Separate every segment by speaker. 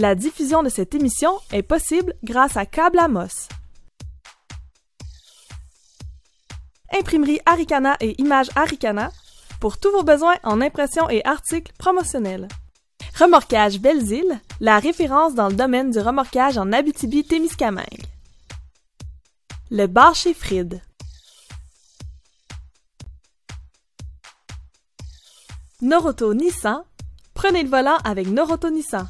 Speaker 1: La diffusion de cette émission est possible grâce à Câble Amos. Imprimerie Aricana et Images Aricana pour tous vos besoins en impression et articles promotionnels. Remorquage Belles-Îles, la référence dans le domaine du remorquage en Abitibi-Témiscamingue. Le bar chez Fried. Noroto Nissan. Prenez le volant avec Noroto Nissan.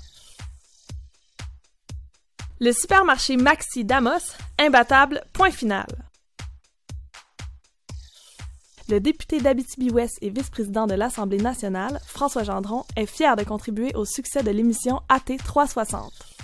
Speaker 1: Le supermarché Maxi Damos, imbattable, point final. Le député d'Abitibi-Ouest et vice-président de l'Assemblée nationale, François Gendron, est fier de contribuer au succès de l'émission AT 360.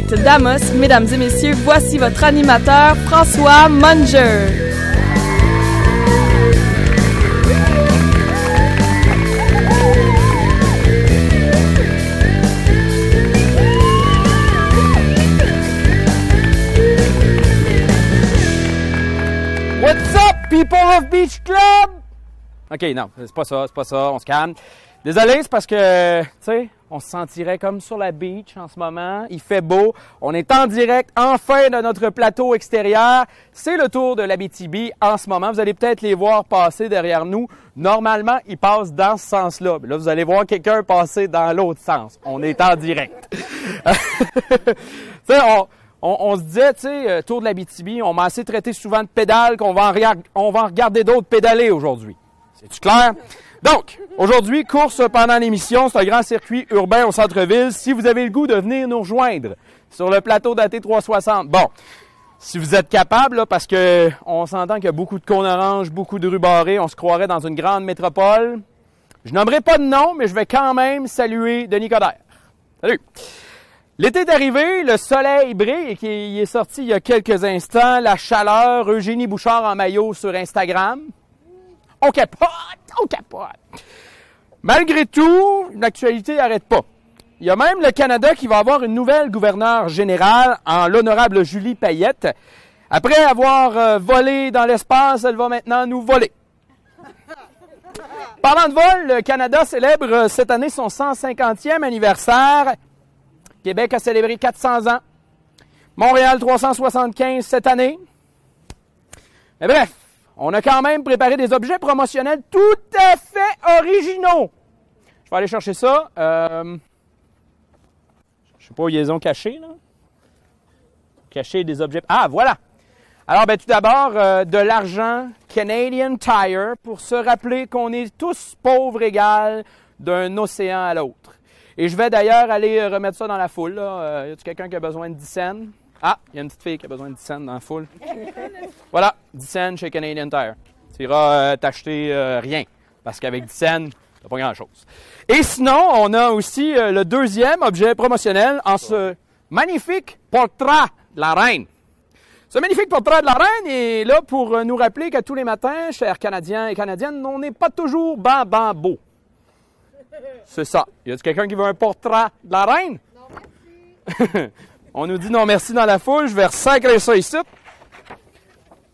Speaker 1: Direct d'Amos, mesdames et messieurs, voici votre animateur François Munger.
Speaker 2: What's up, people of Beach Club? OK, non, c'est pas ça, c'est pas ça, on se calme. Désolé, c'est parce que, tu sais, on se sentirait comme sur la beach en ce moment. Il fait beau. On est en direct, enfin, de notre plateau extérieur. C'est le tour de l'Abitibi en ce moment. Vous allez peut-être les voir passer derrière nous. Normalement, ils passent dans ce sens-là. Là, vous allez voir quelqu'un passer dans l'autre sens. On est en direct. tu sais, on, on, se disait, tu sais, euh, tour de l'Abitibi, on m'a assez traité souvent de pédale qu'on va en, on va en regarder d'autres pédaler aujourd'hui. C'est-tu clair? Donc, aujourd'hui, course pendant l'émission, c'est un grand circuit urbain au centre-ville. Si vous avez le goût de venir nous rejoindre sur le plateau d'AT 360, bon, si vous êtes capable, parce que on s'entend qu'il y a beaucoup de cônes oranges, beaucoup de rues barrées, on se croirait dans une grande métropole. Je nommerai pas de nom, mais je vais quand même saluer Denis Coderre. Salut! L'été est arrivé, le soleil brille et qui est sorti il y a quelques instants, la chaleur, Eugénie Bouchard en maillot sur Instagram. On capote, on capote. Malgré tout, l'actualité n'arrête pas. Il y a même le Canada qui va avoir une nouvelle gouverneure générale en l'honorable Julie Payette. Après avoir euh, volé dans l'espace, elle va maintenant nous voler. Parlant de vol, le Canada célèbre euh, cette année son 150e anniversaire. Québec a célébré 400 ans. Montréal 375 cette année. Mais bref, on a quand même préparé des objets promotionnels tout à fait originaux. Je vais aller chercher ça. Euh, je sais pas où ils ont cachés, là. Cacher des objets. Ah, voilà! Alors, ben, tout d'abord, euh, de l'argent Canadian Tire pour se rappeler qu'on est tous pauvres égales d'un océan à l'autre. Et je vais d'ailleurs aller euh, remettre ça dans la foule. Là. Euh, y a-t-il quelqu'un qui a besoin de 10 cents? Ah, il y a une petite fille qui a besoin de 10 cents dans la foule. Voilà, 10 cents chez Canadian Tire. Tu iras euh, t'acheter euh, rien. Parce qu'avec 10 cents, t'as pas grand-chose. Et sinon, on a aussi euh, le deuxième objet promotionnel en ce magnifique portrait de la reine. Ce magnifique portrait de la reine est là pour nous rappeler que tous les matins, chers Canadiens et Canadiennes, on n'est pas toujours ban, ban, beau. C'est ça. Y a-t-il quelqu'un qui veut un portrait de la reine? on nous dit non merci dans la foule. Je vais ressacrer ça ici.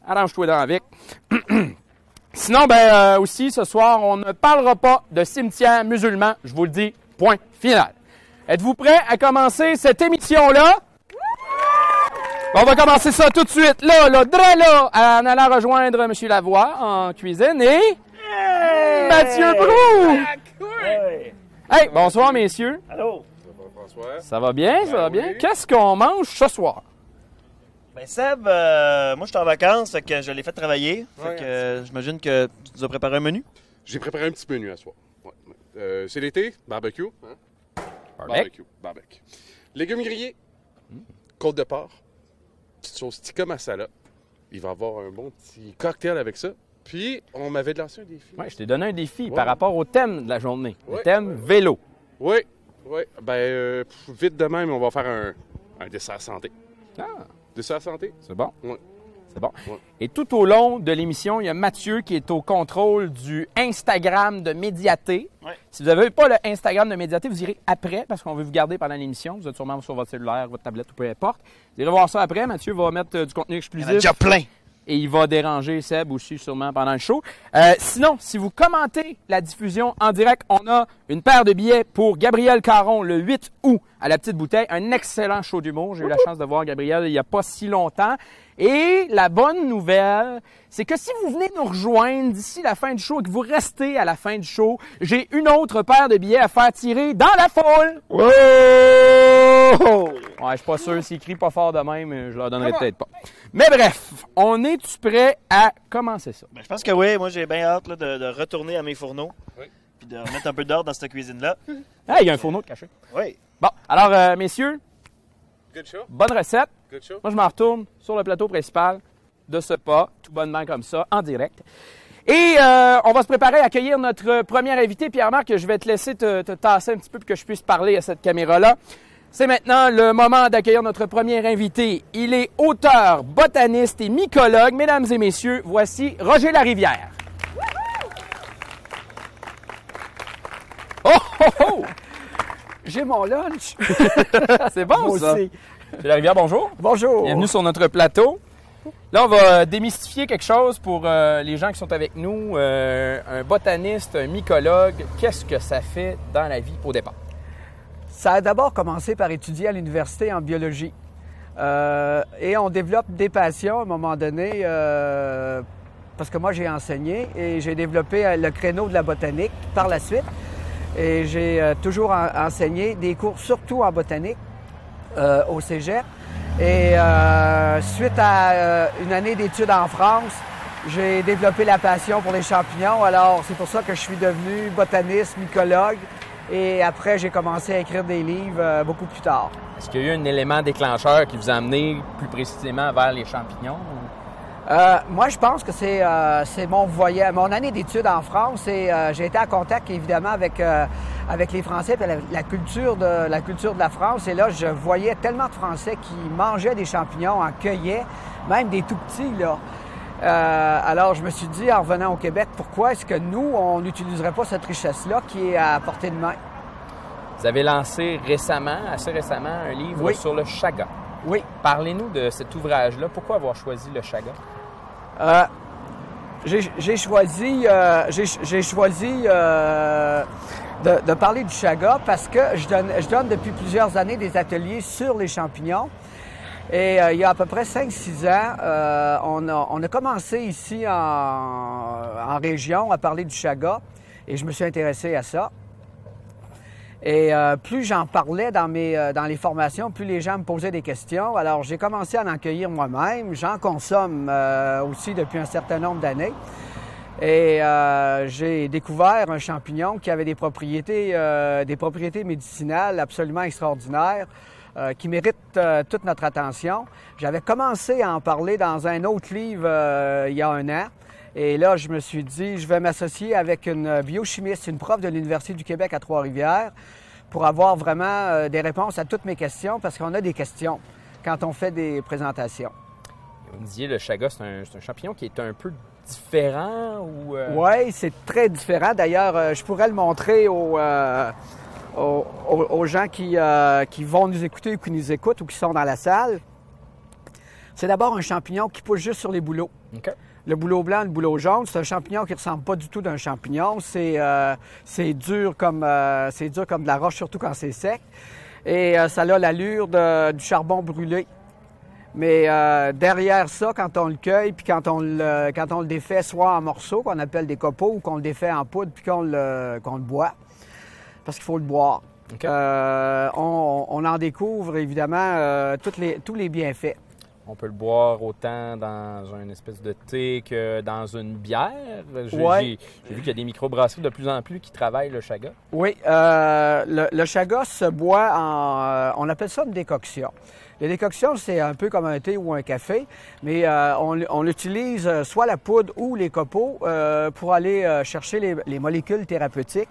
Speaker 2: Arrange-toi dans avec. Sinon, ben euh, aussi, ce soir, on ne parlera pas de cimetière musulman. Je vous le dis, point final. Êtes-vous prêts à commencer cette émission-là? On va commencer ça tout de suite, là, là, dre là, en allant rejoindre M. Lavoie en cuisine et... Mathieu Brou! Hey, bonsoir, messieurs.
Speaker 3: Allô?
Speaker 2: Ça va bien, ça va bien? Qu'est-ce qu'on mange ce soir?
Speaker 3: Ben Seb, euh, moi je suis en vacances, fait que je l'ai fait travailler. Fait que euh, j'imagine que tu nous as préparé un menu?
Speaker 4: J'ai préparé un petit menu à soir. Ouais. Euh, c'est l'été, barbecue. Hein? Barbecue. Barbecue. Légumes grillés, côte de porc, petite sauce tikka masala. Il va y avoir un bon petit cocktail avec ça. Puis, on m'avait lancé un défi.
Speaker 2: Ouais, je t'ai donné un défi
Speaker 4: Ouais.
Speaker 2: par rapport au thème de la journée. Le
Speaker 4: Ouais.
Speaker 2: thème vélo.
Speaker 4: Oui. Oui, ben, euh, vite de même, on va faire un, un dessert santé.
Speaker 2: Ah,
Speaker 4: Dessert santé?
Speaker 2: c'est bon?
Speaker 4: Oui.
Speaker 2: C'est bon.
Speaker 4: Ouais.
Speaker 2: Et tout au long de l'émission, il y a Mathieu qui est au contrôle du Instagram de Médiaté.
Speaker 3: Ouais.
Speaker 2: Si vous n'avez pas le Instagram de Médiaté, vous irez après parce qu'on veut vous garder pendant l'émission. Vous êtes sûrement sur votre cellulaire, votre tablette ou peu importe. Vous irez voir ça après. Mathieu va mettre euh, du contenu
Speaker 3: Il y en
Speaker 2: exclusif
Speaker 3: a déjà plein.
Speaker 2: Et il va déranger Seb aussi sûrement pendant le show. Euh, sinon, si vous commentez la diffusion en direct, on a une paire de billets pour Gabriel Caron le 8 août à la petite bouteille. Un excellent show d'humour. J'ai eu la chance de voir Gabriel il n'y a pas si longtemps. Et la bonne nouvelle, c'est que si vous venez nous rejoindre d'ici la fin du show et que vous restez à la fin du show, j'ai une autre paire de billets à faire tirer dans la foule. Je suis pas sûr. S'ils crient pas fort de même, je leur donnerai peut-être pas. Mais bref, on est-tu prêt à commencer ça?
Speaker 3: Ben, je pense que oui. Moi, j'ai bien hâte là, de, de retourner à mes fourneaux.
Speaker 4: Oui.
Speaker 3: Puis de remettre un peu d'ordre dans cette cuisine-là.
Speaker 2: Ah, il y a un fourneau de caché.
Speaker 3: Oui.
Speaker 2: Bon, alors, euh, messieurs,
Speaker 4: Good show?
Speaker 2: bonne recette.
Speaker 4: Good show?
Speaker 2: Moi, je m'en retourne sur le plateau principal de ce pas, tout bonnement comme ça, en direct. Et euh, on va se préparer à accueillir notre premier invité. Pierre-Marc, je vais te laisser te, te tasser un petit peu pour que je puisse parler à cette caméra-là. C'est maintenant le moment d'accueillir notre premier invité. Il est auteur, botaniste et mycologue. Mesdames et messieurs, voici Roger Larivière. Oh, oh, oh!
Speaker 5: J'ai mon lunch.
Speaker 2: C'est bon,
Speaker 5: Moi
Speaker 2: ça.
Speaker 5: aussi.
Speaker 2: Roger Larivière, bonjour.
Speaker 5: Bonjour.
Speaker 2: Bienvenue sur notre plateau. Là, on va démystifier quelque chose pour euh, les gens qui sont avec nous. Euh, un botaniste, un mycologue, qu'est-ce que ça fait dans la vie au départ?
Speaker 5: Ça a d'abord commencé par étudier à l'université en biologie. Euh, et on développe des passions à un moment donné, euh, parce que moi j'ai enseigné et j'ai développé euh, le créneau de la botanique par la suite. Et j'ai euh, toujours en- enseigné des cours, surtout en botanique, euh, au cégep. Et euh, suite à une année d'études en France, j'ai développé la passion pour les champignons. Alors c'est pour ça que je suis devenu botaniste, mycologue. Et après, j'ai commencé à écrire des livres euh, beaucoup plus tard.
Speaker 2: Est-ce qu'il y a eu un élément déclencheur qui vous a amené plus précisément vers les champignons?
Speaker 5: Euh, moi, je pense que c'est euh, c'est mon voyage, mon année d'études en France et euh, j'ai été en contact évidemment avec avec les Français et la, la culture de la culture de la France. Et là, je voyais tellement de Français qui mangeaient des champignons, en cueillaient, même des tout petits là. Euh, alors, je me suis dit, en revenant au Québec, pourquoi est-ce que nous, on n'utiliserait pas cette richesse-là qui est à portée de main?
Speaker 2: Vous avez lancé récemment, assez récemment, un livre
Speaker 5: Oui.
Speaker 2: sur le chaga.
Speaker 5: Oui.
Speaker 2: Parlez-nous de cet ouvrage-là. Pourquoi avoir choisi le chaga?
Speaker 5: Euh, j'ai choisi, euh, j'ai j'ai choisi euh, de, de parler du chaga parce que je donne, je donne depuis plusieurs années des ateliers sur les champignons. Et euh, il y a à peu près 5-6 ans, euh, on, a, on a commencé ici en, en région à parler du chaga et je me suis intéressé à ça. Et euh, plus j'en parlais dans, mes, euh, dans les formations, plus les gens me posaient des questions. Alors j'ai commencé à en cueillir moi-même. J'en consomme euh, aussi depuis un certain nombre d'années. Et euh, j'ai découvert un champignon qui avait des propriétés, des propriétés médicinales absolument extraordinaires, euh, qui méritent euh, toute notre attention. J'avais commencé à en parler dans un autre livre euh, il y a un an. Et là, je me suis dit, je vais m'associer avec une biochimiste, une prof de l'Université du Québec à Trois-Rivières, pour avoir vraiment des réponses à toutes mes questions, parce qu'on a des questions quand on fait des présentations.
Speaker 2: Vous me disiez, le chaga, c'est un, un champignon qui est un peu différent ou...
Speaker 5: Oui, c'est très différent. D'ailleurs, je pourrais le montrer euh, aux, gens qui, euh, qui vont nous écouter ou qui nous écoutent ou qui sont dans la salle. C'est d'abord un champignon qui pousse juste sur les bouleaux. Le bouleau blanc, le bouleau jaune, c'est un champignon qui ressemble pas du tout d'un champignon. C'est euh, dur comme euh, dur comme de la roche, surtout quand c'est sec. Et ça a l'allure du charbon brûlé. Mais euh, derrière ça, quand on le cueille, puis quand on le, quand on le défait soit en morceaux, qu'on appelle des copeaux, ou qu'on le défait en poudre, puis qu'on le, qu'on le boit, parce qu'il faut le boire. Euh, on, on en découvre évidemment euh, toutes les, tous les bienfaits.
Speaker 2: On peut le boire autant dans une espèce de thé que dans une bière. J'ai
Speaker 5: Ouais.
Speaker 2: vu qu'il y a des microbrasseries de plus en plus qui travaillent le chaga.
Speaker 5: Oui, euh, le, le chaga se boit en. on appelle ça une décoction. La décoction, c'est un peu comme un thé ou un café, mais euh, on, on utilise soit la poudre ou les copeaux euh, pour aller chercher les, les molécules thérapeutiques.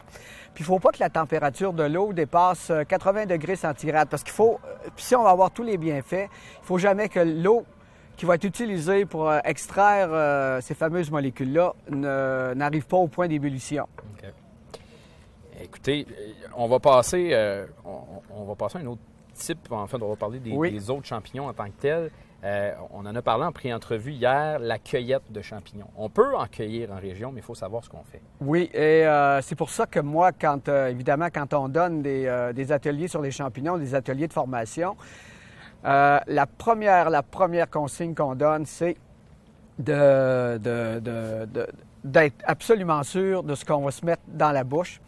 Speaker 5: Puis il faut pas que la température de l'eau dépasse euh, 80 degrés centigrades parce qu'il faut, euh, puis si on va avoir tous les bienfaits, il faut jamais que l'eau qui va être utilisée pour euh, extraire euh, ces fameuses molécules-là n'arrive pas au point d'ébullition.
Speaker 2: Écoutez, euh, on va passer, euh, on, on va passer à un autre type. En fait, on va parler des,
Speaker 5: Oui.
Speaker 2: des autres champignons en tant que tels. Euh, on en a parlé en pré-entrevue hier, la cueillette de champignons. On peut en cueillir en région, mais il faut savoir ce qu'on fait.
Speaker 5: Oui, et euh, c'est pour ça que moi, quand euh, évidemment, quand on donne des, ateliers sur les champignons, des ateliers de formation, la première, consigne qu'on donne, c'est d'être absolument sûr de ce qu'on va se mettre dans la bouche.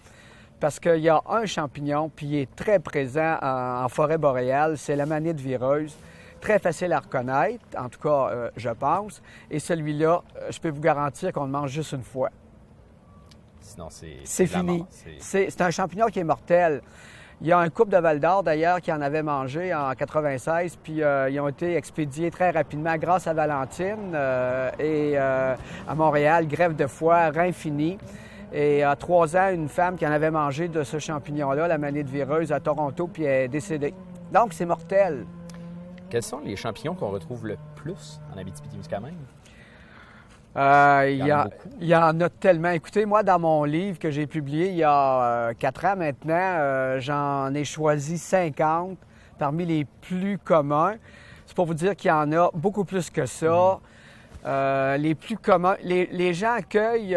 Speaker 5: Parce qu'il y a un champignon, puis il est très présent en, en forêt boréale, c'est la manite vireuse. Très facile à reconnaître, en tout cas, euh, je pense. Et celui-là, euh, je peux vous garantir qu'on le mange juste une fois.
Speaker 2: Sinon, c'est
Speaker 5: fini.
Speaker 2: C'est-
Speaker 5: un champignon qui est mortel. Il y a un couple de Val d'Or, d'ailleurs, qui en avait mangé en 96, puis euh, ils ont été expédiés très rapidement grâce à Valentine. euh, et euh, à Montréal, grève de foie, rein fini. Et à trois ans, une femme qui en avait mangé de ce champignon-là, la manite vireuse, à Toronto, puis elle est décédée. Donc, c'est mortel.
Speaker 2: Quels sont les champignons qu'on retrouve le plus en Abitibi-Témiscamingue?
Speaker 5: Euh, il,
Speaker 2: y a
Speaker 5: il y en a tellement. Écoutez, moi, dans mon livre que j'ai publié il y a euh, quatre ans maintenant, euh, j'en ai choisi 50 parmi les plus communs. C'est pour vous dire qu'il y en a beaucoup plus que ça. Les gens accueillent,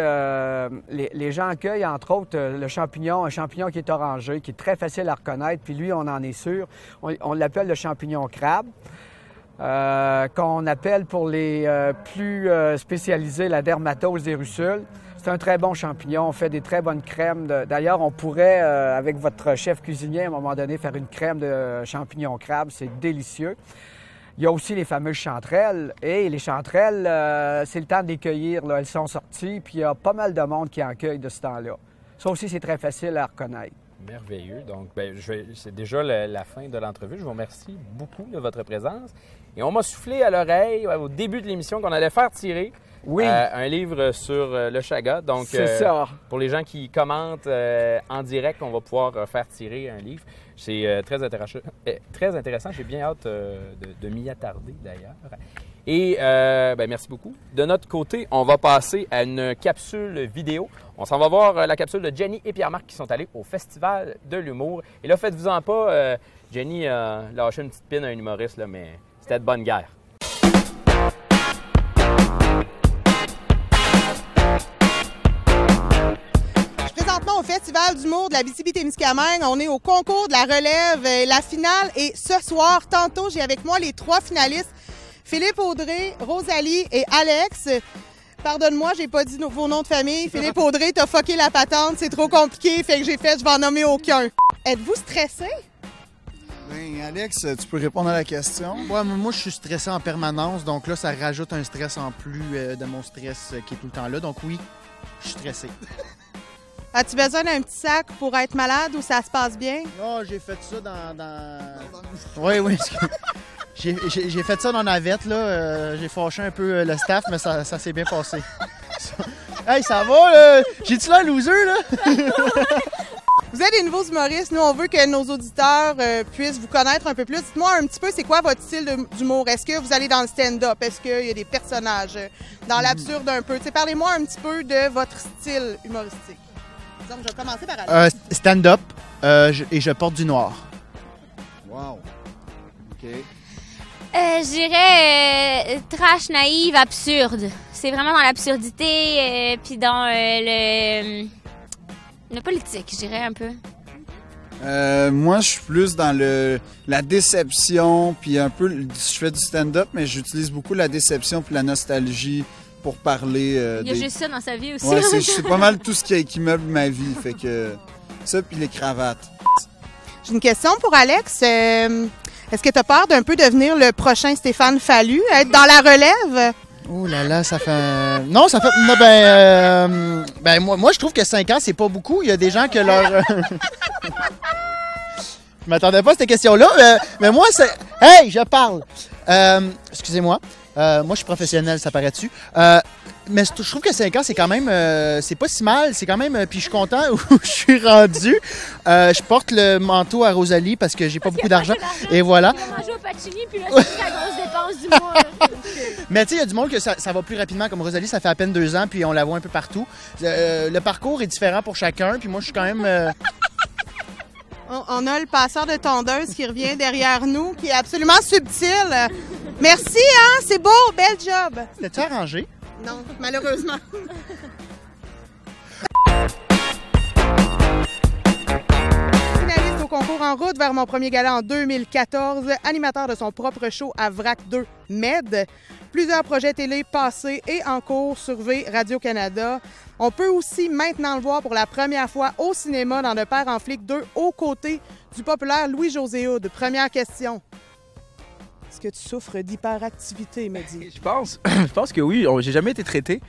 Speaker 5: entre autres euh, le champignon, un champignon qui est orangé, qui est très facile à reconnaître, puis lui, on en est sûr. On, l'appelle le champignon crabe euh, qu'on appelle pour les euh, plus spécialisés la dermatose des russules. C'est un très bon champignon. On fait des très bonnes crèmes. D'ailleurs, on pourrait, avec votre chef cuisinier, à un moment donné, faire une crème de champignons crabe. C'est délicieux. Il y a aussi les fameuses chanterelles. Et les chanterelles, euh, c'est le temps de les cueillir. là. Elles sont sorties, puis il y a pas mal de monde qui en cueille de ce temps-là. Ça aussi, c'est très facile à reconnaître.
Speaker 2: Merveilleux. Donc, ben, c'est déjà la, la fin de l'entrevue. Je vous remercie beaucoup de votre présence. Et on m'a soufflé à l'oreille au début de l'émission qu'on allait faire tirer
Speaker 5: Oui,
Speaker 2: euh, un livre sur euh, le chaga. Donc,
Speaker 5: c'est
Speaker 2: euh,
Speaker 5: ça.
Speaker 2: pour les gens qui commentent euh, en direct, on va pouvoir faire tirer un livre. C'est euh, très intéressant. euh, très intéressant. J'ai bien hâte euh, de, m'y attarder d'ailleurs. Et ben, merci beaucoup. De notre côté, on va passer à une capsule vidéo. On s'en va voir la capsule de Jenny et Pierre-Marc qui sont allés au Festival de l'humour. Et là, faites-vous-en pas, Jenny a lâché une petite pine à un humoriste, là, mais c'était de bonne guerre.
Speaker 6: Festival d'humour de la BTB-Témiscamingue. On est au concours de la relève. La finale est ce soir. Tantôt, j'ai avec moi les trois finalistes. Philippe Audrey, Rosalie et Alex. Pardonne-moi, j'ai pas dit vos noms de famille. Philippe Audrey, t'as fucké la patente, c'est trop compliqué, fait que j'ai fait, je vais en nommer aucun. Êtes-vous stressé?
Speaker 7: Ben, Alex, tu peux répondre à la question.
Speaker 8: Ouais, moi, je suis stressé en permanence, donc là, ça rajoute un stress en plus euh, de mon stress euh, qui est tout le temps là. Donc oui, je suis stressé.
Speaker 6: As-tu besoin d'un petit sac pour être malade ou ça se passe bien?
Speaker 8: Oh, j'ai fait ça dans... dans... Oui, oui. J'ai fait ça dans la navette, là. euh, j'ai fâché un peu euh, le staff, mais ça, ça s'est bien passé. hey, ça va, là? J'ai-tu l'air loser, là?
Speaker 6: Vous êtes des nouveaux humoristes. Nous, on veut que nos auditeurs euh, puissent vous connaître un peu plus. Dites-moi un petit peu, c'est quoi votre style d'humour? Est-ce que vous allez dans le stand-up? Est-ce qu'il y a des personnages? Dans l'absurde un peu? Parlez-moi un petit peu de votre style humoristique. Donc, je vais commencer par Alex.
Speaker 8: Euh, Stand-up, euh, je- et je porte du noir.
Speaker 7: Wow. OK.
Speaker 9: Euh, je dirais euh, trash, naïve, absurde. C'est vraiment dans l'absurdité, euh, puis dans euh, le, le politique, je dirais un peu.
Speaker 7: Euh, moi, je suis plus dans le la déception, puis un peu, le- je fais du stand-up, mais j'utilise beaucoup la déception puis la nostalgie pour parler euh,
Speaker 9: Il y a
Speaker 7: des...
Speaker 9: juste ça dans sa vie aussi.
Speaker 7: Ouais, c'est c'est pas mal tout ce qui, qui meuble ma vie, fait que ça puis les cravates.
Speaker 6: J'ai une question pour Alex. Euh, Est-ce que tu as peur d'un peu devenir le prochain Stéphane Fallu? Être dans la relève?
Speaker 8: Oh là là, ça fait. un- Non, ça fait. Non, ben, euh, ben moi, moi, je trouve que 5 ans, c'est pas beaucoup. Il y a des gens que leur. je m'attendais pas à cette question-là. mais moi, c'est. Hey, je parle. Euh, Excusez-moi. Euh, moi, je suis professionnel, ça paraît dessus. Euh, mais je trouve que 5 ans, c'est quand même. euh, c'est pas si mal. C'est quand même. euh, Puis je suis content où je suis rendu. Euh, je porte le manteau à Rosalie parce que j'ai pas beaucoup d'argent. Et voilà.
Speaker 9: On va manger au Pacini, puis là, c'est la grosse dépense du mois.
Speaker 8: Mais tu sais, il y a du monde que ça, ça va plus rapidement. Comme Rosalie, ça fait à peine deux ans, puis on la voit un peu partout. Euh, le parcours est différent pour chacun, puis moi, je suis quand même. euh,
Speaker 6: On, on a le passeur de tondeuse qui revient derrière nous, qui est absolument subtil. Merci, hein? C'est beau, bel job.
Speaker 8: C'était-tu arrangé?
Speaker 6: Non, malheureusement. Finaliste au concours En route vers mon premier gala en 2014, animateur de son propre show à VRAC 2 Med. Plusieurs projets télé passés et en cours sur V Radio-Canada. On peut aussi maintenant le voir pour la première fois au cinéma dans Le Père en flic 2 aux côtés du populaire Louis-José Hood. Première question. Est-ce que tu souffres d'hyperactivité, me dit?
Speaker 10: Je pense, je pense que oui. J'ai jamais été traité.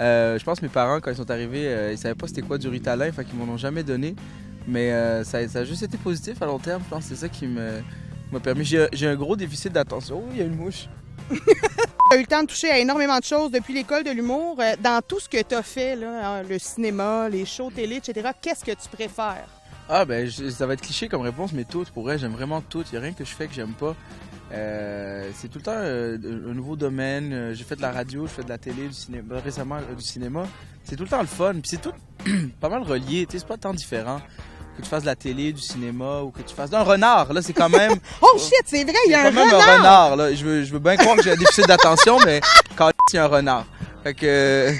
Speaker 10: Euh, je pense que mes parents, quand ils sont arrivés, euh, ils savaient pas c'était quoi du Ritalin, fait qu'ils m'en ont jamais donné. Mais euh, ça, ça a juste été positif à long terme. Je pense que c'est ça qui m'a permis. J'ai un gros déficit d'attention. Oh, il y a une mouche.
Speaker 6: Tu as eu le temps de toucher à énormément de choses depuis l'école de l'humour. Dans tout ce que tu as fait, là, hein, le cinéma, les shows télé, etc., qu'est-ce que tu préfères?
Speaker 10: Ah ben je- ça va être cliché comme réponse, mais tout, pour vrai, j'aime vraiment tout. Il n'y a rien que je fais que j'aime pas. Euh, c'est tout le temps euh, un nouveau domaine. Euh, J'ai fait de la radio, je fais de la télé, du cinéma, récemment euh, du cinéma. C'est tout le temps le fun. Puis c'est tout pas mal relié. Tu sais, c'est pas tant différent que tu fasses de la télé, du cinéma ou que tu fasses d'un renard. Là, c'est quand même.
Speaker 6: Oh shit, c'est vrai, il y a un
Speaker 10: quand même
Speaker 6: renard!
Speaker 10: un renard. Là. Je veux, je veux bien croire que j'ai un déficit d'attention, mais quand il y a un renard. Fait que.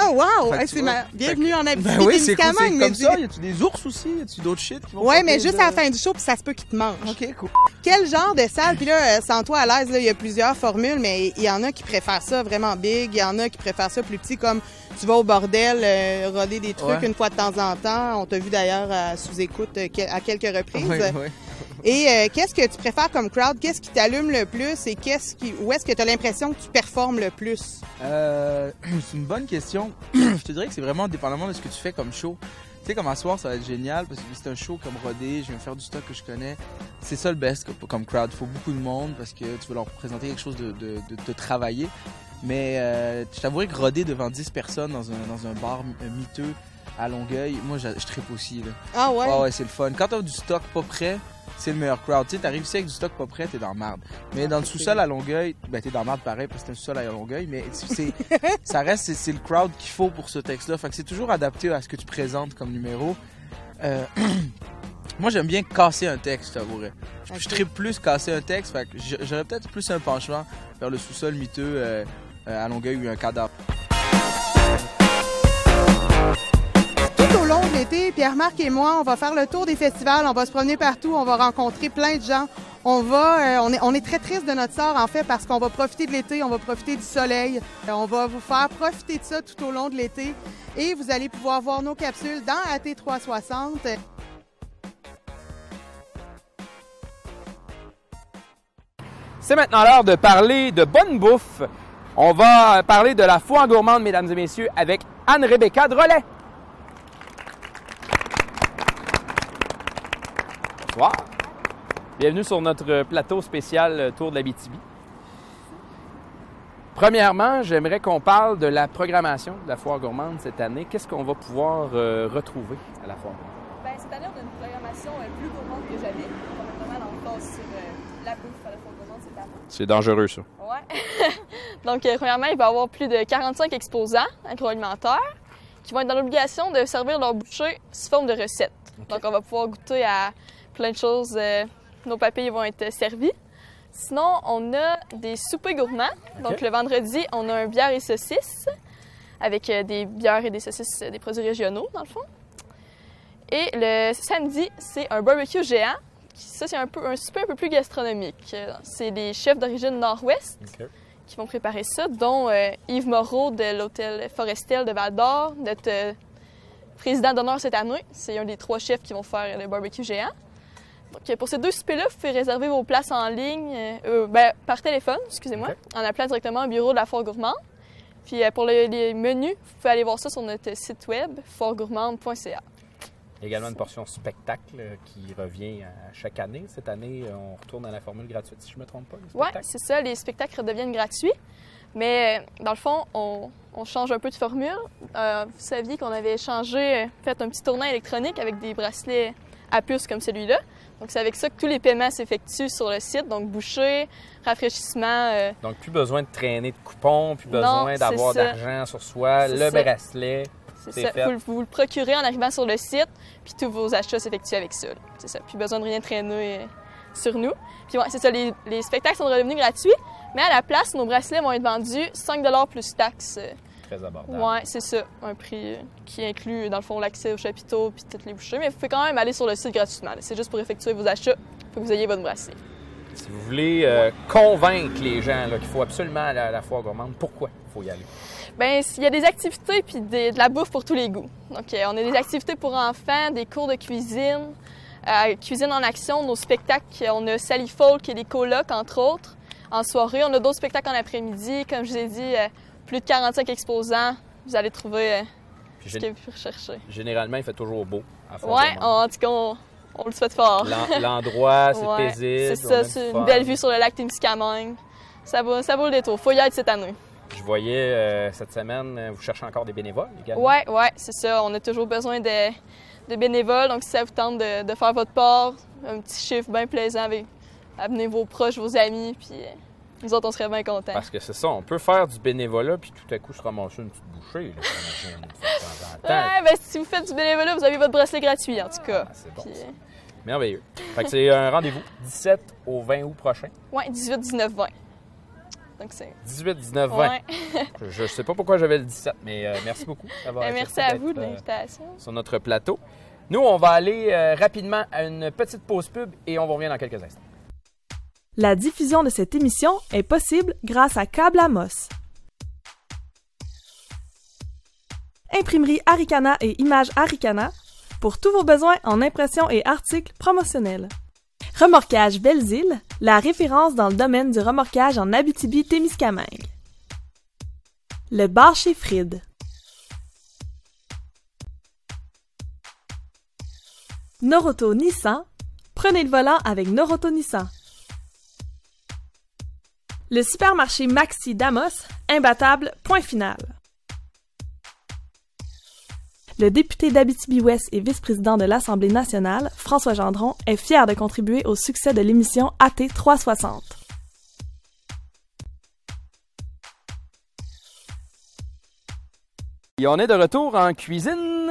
Speaker 6: Oh wow! Hey, c'est ma... Bienvenue en Abitibi,
Speaker 10: Ben oui, c'est cool, comme
Speaker 6: me dit.
Speaker 10: ça. Y a-tu des ours aussi? Y a-tu d'autres shit qui vont
Speaker 6: Ouais, mais juste à la fin du show, puis ça se peut qu'ils te mangent.
Speaker 10: Ok, cool.
Speaker 6: Quel genre de salle? Puis là, euh, sens-toi à l'aise, il y a plusieurs formules, mais il y en a qui préfèrent ça vraiment big, il y en a qui préfèrent ça plus petit, comme tu vas au bordel, euh, roder des trucs
Speaker 10: Ouais.
Speaker 6: une fois de temps en temps. On t'a vu d'ailleurs à sous-écoute euh, à quelques reprises.
Speaker 10: Ouais, ouais.
Speaker 6: Et euh, qu'est-ce que tu préfères comme crowd? Qu'est-ce qui t'allume le plus et qu'est-ce qui, où est-ce que tu as l'impression que tu performes le plus?
Speaker 10: Euh, c'est une bonne question. je te dirais que c'est vraiment dépendamment de ce que tu fais comme show. Tu sais, comme à soir, ça va être génial parce que c'est un show comme Rodé, je viens faire du stock que je connais. C'est ça le best comme- crowd. Il faut beaucoup de monde parce que tu veux leur présenter quelque chose de, de, de, de travailler. Mais euh, je t'avouerais que Rodé devant 10 personnes dans un, dans un bar miteux à Longueuil, moi je, je trippe aussi. Là.
Speaker 6: Ah ouais?
Speaker 10: Ouais, ouais, c'est le fun. Quand t'as du stock pas prêt, c'est le meilleur crowd. Tu sais, t'arrives ici avec du stock pas prêt, t'es dans marde. Mais dans le sous-sol à Longueuil, ben t'es dans marde pareil parce que c'est un sous-sol à Longueuil, mais c'est, ça reste, c'est, le crowd qu'il faut pour ce texte-là. Fait que c'est toujours adapté à ce que tu présentes comme numéro. Euh, moi, j'aime bien casser un texte, t'avouerais. Je, je trippe plus casser un texte, fait que j'aurais peut-être plus un penchement vers le sous-sol miteux euh, euh, à Longueuil ou un cadavre.
Speaker 6: Long de l'été, Pierre-Marc et moi, on va faire le tour des festivals, on va se promener partout, on va rencontrer plein de gens. On va, euh, on, est, on est très triste de notre sort en fait parce qu'on va profiter de l'été, on va profiter du soleil, Euh, on va vous faire profiter de ça tout au long de l'été et vous allez pouvoir voir nos capsules dans AT360.
Speaker 2: C'est maintenant l'heure de parler de bonne bouffe. On va parler de la foire gourmande, mesdames et messieurs, avec Anne-Rebecca Drolet. Bonsoir. Bienvenue sur notre plateau spécial Tour de la BTB. Premièrement, j'aimerais qu'on parle de la programmation de la foire gourmande cette année. Qu'est-ce qu'on va pouvoir euh, retrouver à la foire gourmande?
Speaker 11: Ben, cette année, on a une programmation euh, plus gourmande que jamais. On va vraiment dans le sur euh, la bouffe à la fois gourmande cette année.
Speaker 2: C'est dangereux, ça.
Speaker 11: Ouais. Donc, euh, premièrement, il va y avoir plus de 45 exposants agroalimentaires qui vont être dans l'obligation de servir leur bouchée sous forme de recettes. Donc, on va pouvoir goûter à plein de choses. euh, nos papilles vont être servis. Sinon, on a des soupers gourmands. Donc, le vendredi, on a un bière et saucisses avec euh, des bières et des saucisses, euh, des produits régionaux, dans le fond. Et le samedi, c'est un barbecue géant. Ça, c'est un, peu, un souper un peu plus gastronomique. C'est des chefs d'origine nord-ouest qui vont préparer ça, dont euh, Yves Moreau de l'hôtel Forestel de Val-d'Or, notre président d'honneur cette année. C'est un des trois chefs qui vont faire le barbecue géant. Donc, pour ces deux soupers-là, vous pouvez réserver vos places en ligne, euh, euh, ben, par téléphone, excusez-moi, en appelant directement au bureau de la Foire Gourmande. Puis euh, pour le- les menus, vous pouvez aller voir ça sur notre site web, foiregourmande.ca.
Speaker 2: Il y a également une portion spectacle qui revient à chaque année. Cette année, on retourne à la formule gratuite, si je ne me trompe pas.
Speaker 11: Oui, c'est ça, les spectacles deviennent gratuits. Mais dans le fond, on, on change un peu de formule. Euh, vous saviez qu'on avait changé, fait un petit tournant électronique avec des bracelets à puce comme celui-là. Donc c'est avec ça que tous les paiements s'effectuent sur le site. Donc boucher, rafraîchissement. euh,
Speaker 2: Donc, plus besoin de traîner de coupons, plus besoin d'avoir d'argent sur soi. Le
Speaker 11: ça.
Speaker 2: bracelet,
Speaker 11: c'est ça.
Speaker 2: fait.
Speaker 11: Vous, le- vous le procurez en arrivant sur le site, puis tous vos achats s'effectuent avec ça. C'est ça. Plus besoin de rien traîner euh, sur nous. Puis ouais, c'est ça, les, les spectacles sont redevenus gratuits, mais à la place, nos bracelets vont être vendus 5 plus taxes.
Speaker 2: Très abordable.
Speaker 11: Ouais, c'est ça. Un prix qui inclut, dans le fond, l'accès au chapiteau puis toutes les bouchées. Mais vous pouvez quand même aller sur le site gratuitement. C'est juste pour effectuer vos achats. faut que vous ayez votre bracelet.
Speaker 2: Si vous voulez euh, convaincre les gens qu'il faut absolument aller à la foire gourmande, pourquoi il faut y aller?
Speaker 11: Ben, il y a des activités puis des- de la bouffe pour tous les goûts. Donc, on a des activités pour enfants, des cours de cuisine, euh, cuisine en action, nos spectacles. On a Sally Folk et les colocs, entre autres, en soirée. On a d'autres spectacles en après-midi. Comme je vous ai dit, euh, plus de 45 exposants. Vous allez trouver euh,
Speaker 2: Puis
Speaker 11: ce que vous recherchez.
Speaker 2: Généralement, il fait toujours beau à
Speaker 11: Ouais, en tout cas, on, on le souhaite fort.
Speaker 2: L'en- L'endroit, c'est
Speaker 11: Ouais,
Speaker 2: paisible.
Speaker 11: C'est ça, c'est une belle vue sur le lac Témiscamingue. Ça vaut, ça vaut le détour. Faut y être cette année.
Speaker 2: Je voyais euh, cette semaine, euh, vous cherchez encore des bénévoles également.
Speaker 11: Ouais, ouais, c'est ça. On a toujours besoin de, de bénévoles. Donc, si ça vous tente de, de faire votre part, un petit chiffre bien plaisant avec amenez vos proches, vos amis, puis nous autres, on serait bien contents.
Speaker 2: Parce que c'est ça, on peut faire du bénévolat, puis tout à coup se ramasser une petite bouchée. Là, une temps.
Speaker 11: Ouais, ben, si vous faites du bénévolat, vous avez votre bracelet gratuit, en tout cas.
Speaker 2: Ah, c'est bon,
Speaker 11: Puis,
Speaker 2: Merveilleux. Fait que c'est un rendez-vous 17 au 20 août prochain.
Speaker 11: ouais, 18, 19, 20. Donc, c'est.
Speaker 2: 18, 19, 20.
Speaker 11: Ouais.
Speaker 2: Je, je sais pas pourquoi j'avais le 17, mais euh, merci beaucoup d'avoir
Speaker 11: Ben, merci à vous de
Speaker 2: euh,
Speaker 11: l'invitation.
Speaker 2: sur notre plateau. Nous, on va aller euh, rapidement à une petite pause pub et on va revenir dans quelques instants.
Speaker 1: La diffusion de cette émission est possible grâce à Câble Amos. Imprimerie Aricana et Images Aricana pour tous vos besoins en impression et articles promotionnels. Remorquage Belle-Île, la référence dans le domaine du remorquage en Abitibi-Témiscamingue. Le bar chez Fried. Noroto Nissan, prenez le volant avec Noroto Nissan. Le supermarché Maxi Damos, imbattable, point final. Le député d'Abitibi-Ouest et vice-président de l'Assemblée nationale, François Gendron, est fier de contribuer au succès de l'émission AT 360.
Speaker 2: Et on est de retour en cuisine.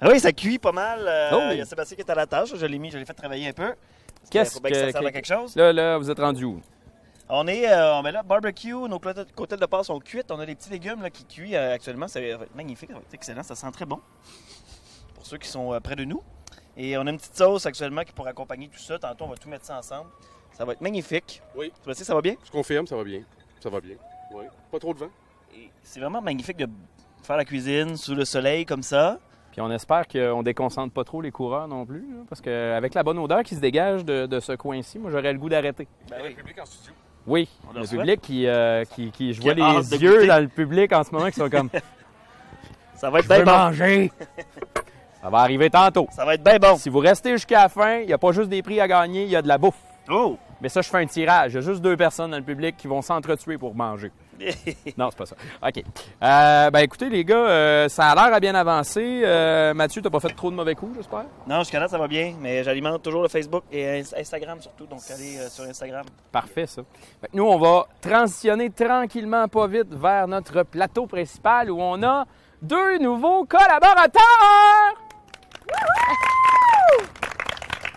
Speaker 3: Ah oui, ça cuit pas mal. Euh,
Speaker 2: Oh.
Speaker 3: Il y a Sébastien qui est à la tâche. Je l'ai mis, je l'ai fait travailler un peu.
Speaker 2: Qu'est-ce
Speaker 3: que ça
Speaker 2: que-
Speaker 3: serve à
Speaker 2: que-
Speaker 3: quelque chose?
Speaker 2: Là, là, vous êtes rendu où?
Speaker 3: On est euh, là, barbecue, nos côtelettes de porc sont cuites. On a des petits légumes là, qui cuisent euh, actuellement. Ça va être magnifique, ça va être excellent. Ça sent très bon pour ceux qui sont euh, près de nous. Et on a une petite sauce actuellement qui pourra accompagner tout ça. Tantôt, on va tout mettre ça ensemble. Ça va être magnifique.
Speaker 4: Oui.
Speaker 3: Sébastien, ça va bien?
Speaker 4: Je confirme, ça va bien. Ça va bien. Oui. Pas trop de vent.
Speaker 3: Et C'est vraiment magnifique de faire la cuisine sous le soleil comme ça.
Speaker 2: Puis on espère qu'on déconcentre pas trop les coureurs non plus, là, parce qu'avec la bonne odeur qui se dégage de, de ce coin-ci, moi j'aurais le goût d'arrêter.
Speaker 3: Ben oui.
Speaker 4: public en studio.
Speaker 2: Oui,
Speaker 3: On
Speaker 2: le public qui, euh, qui, qui- je
Speaker 3: Qui
Speaker 2: vois les yeux dans le public en ce moment qui sont comme
Speaker 3: Ça va être bien bon.
Speaker 2: manger. Ça va arriver tantôt.
Speaker 3: Ça va être bien bon.
Speaker 2: Si vous restez jusqu'à la fin, il n'y a pas juste des prix à gagner, il y a de la bouffe.
Speaker 3: Oh!
Speaker 2: Mais ça, je fais un tirage. Il y a juste deux personnes dans le public qui vont s'entretuer pour manger. Non, c'est pas ça. OK. Euh, ben écoutez, les gars, euh, ça a l'air à bien avancer. Euh, Mathieu, t'as pas fait trop de mauvais coups, j'espère?
Speaker 3: non, jusqu'à là, ça va bien. Mais j'alimente toujours le Facebook et Ins- Instagram surtout. Donc, allez euh, sur Instagram.
Speaker 2: Parfait, ça. Fait que nous, on va transitionner tranquillement, pas vite, vers notre plateau principal où on a deux nouveaux collaborateurs.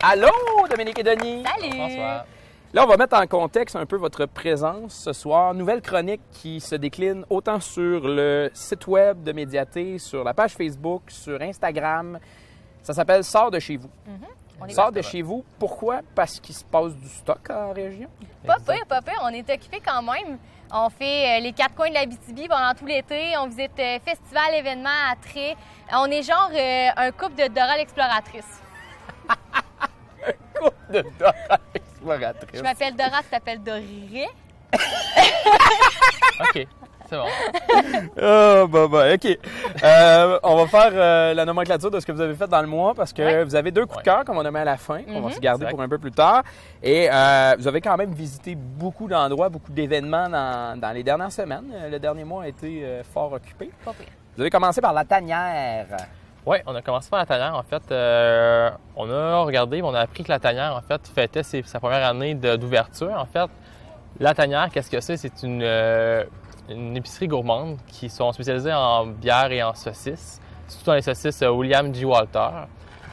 Speaker 2: Allô, Dominique et Denis?
Speaker 9: Salut!
Speaker 2: Bonsoir. Là, on va mettre en contexte un peu votre présence ce soir. Nouvelle chronique qui se décline autant sur le site web de Médiaté, sur la page Facebook, sur Instagram. Ça s'appelle Sors de chez vous.
Speaker 12: On est
Speaker 2: Sors de chez vous. Pourquoi? Parce qu'il se passe du stock en région.
Speaker 12: Pas pire, pas pire. On est occupé quand même. On fait euh, les quatre coins de la BTB pendant tout l'été. On visite euh, festivals, événements, attraits. On est genre euh, un couple de Dora l'exploratrice.
Speaker 2: Coupe de Dora exploratrice.
Speaker 12: Je m'appelle Dora, tu t'appelles Doré.
Speaker 2: OK.
Speaker 13: C'est bon.
Speaker 2: Oh, bah, bah, OK. Euh, on va faire euh, la nomenclature de ce que vous avez fait dans le mois parce que
Speaker 12: Ouais.
Speaker 2: vous avez deux coups de cœur qu'on a mis à la fin, qu'on va
Speaker 12: Mhm.
Speaker 2: se garder
Speaker 13: Exact.
Speaker 2: pour un peu plus tard. Et euh, vous avez quand même visité beaucoup d'endroits, beaucoup d'événements dans, dans les dernières semaines. Le dernier mois a été euh, fort occupé.
Speaker 12: Pas pire.
Speaker 2: Vous avez commencé par la tanière.
Speaker 13: Oui, on a commencé par la tanière. En fait, euh, on a regardé, on a appris que la tanière, en fait, fêtait sa première année d'ouverture. En fait, la tanière, qu'est-ce que c'est? C'est une, euh, une épicerie gourmande qui sont spécialisées en bière et en saucisses. Surtout dans les saucisses euh, William G. Walter.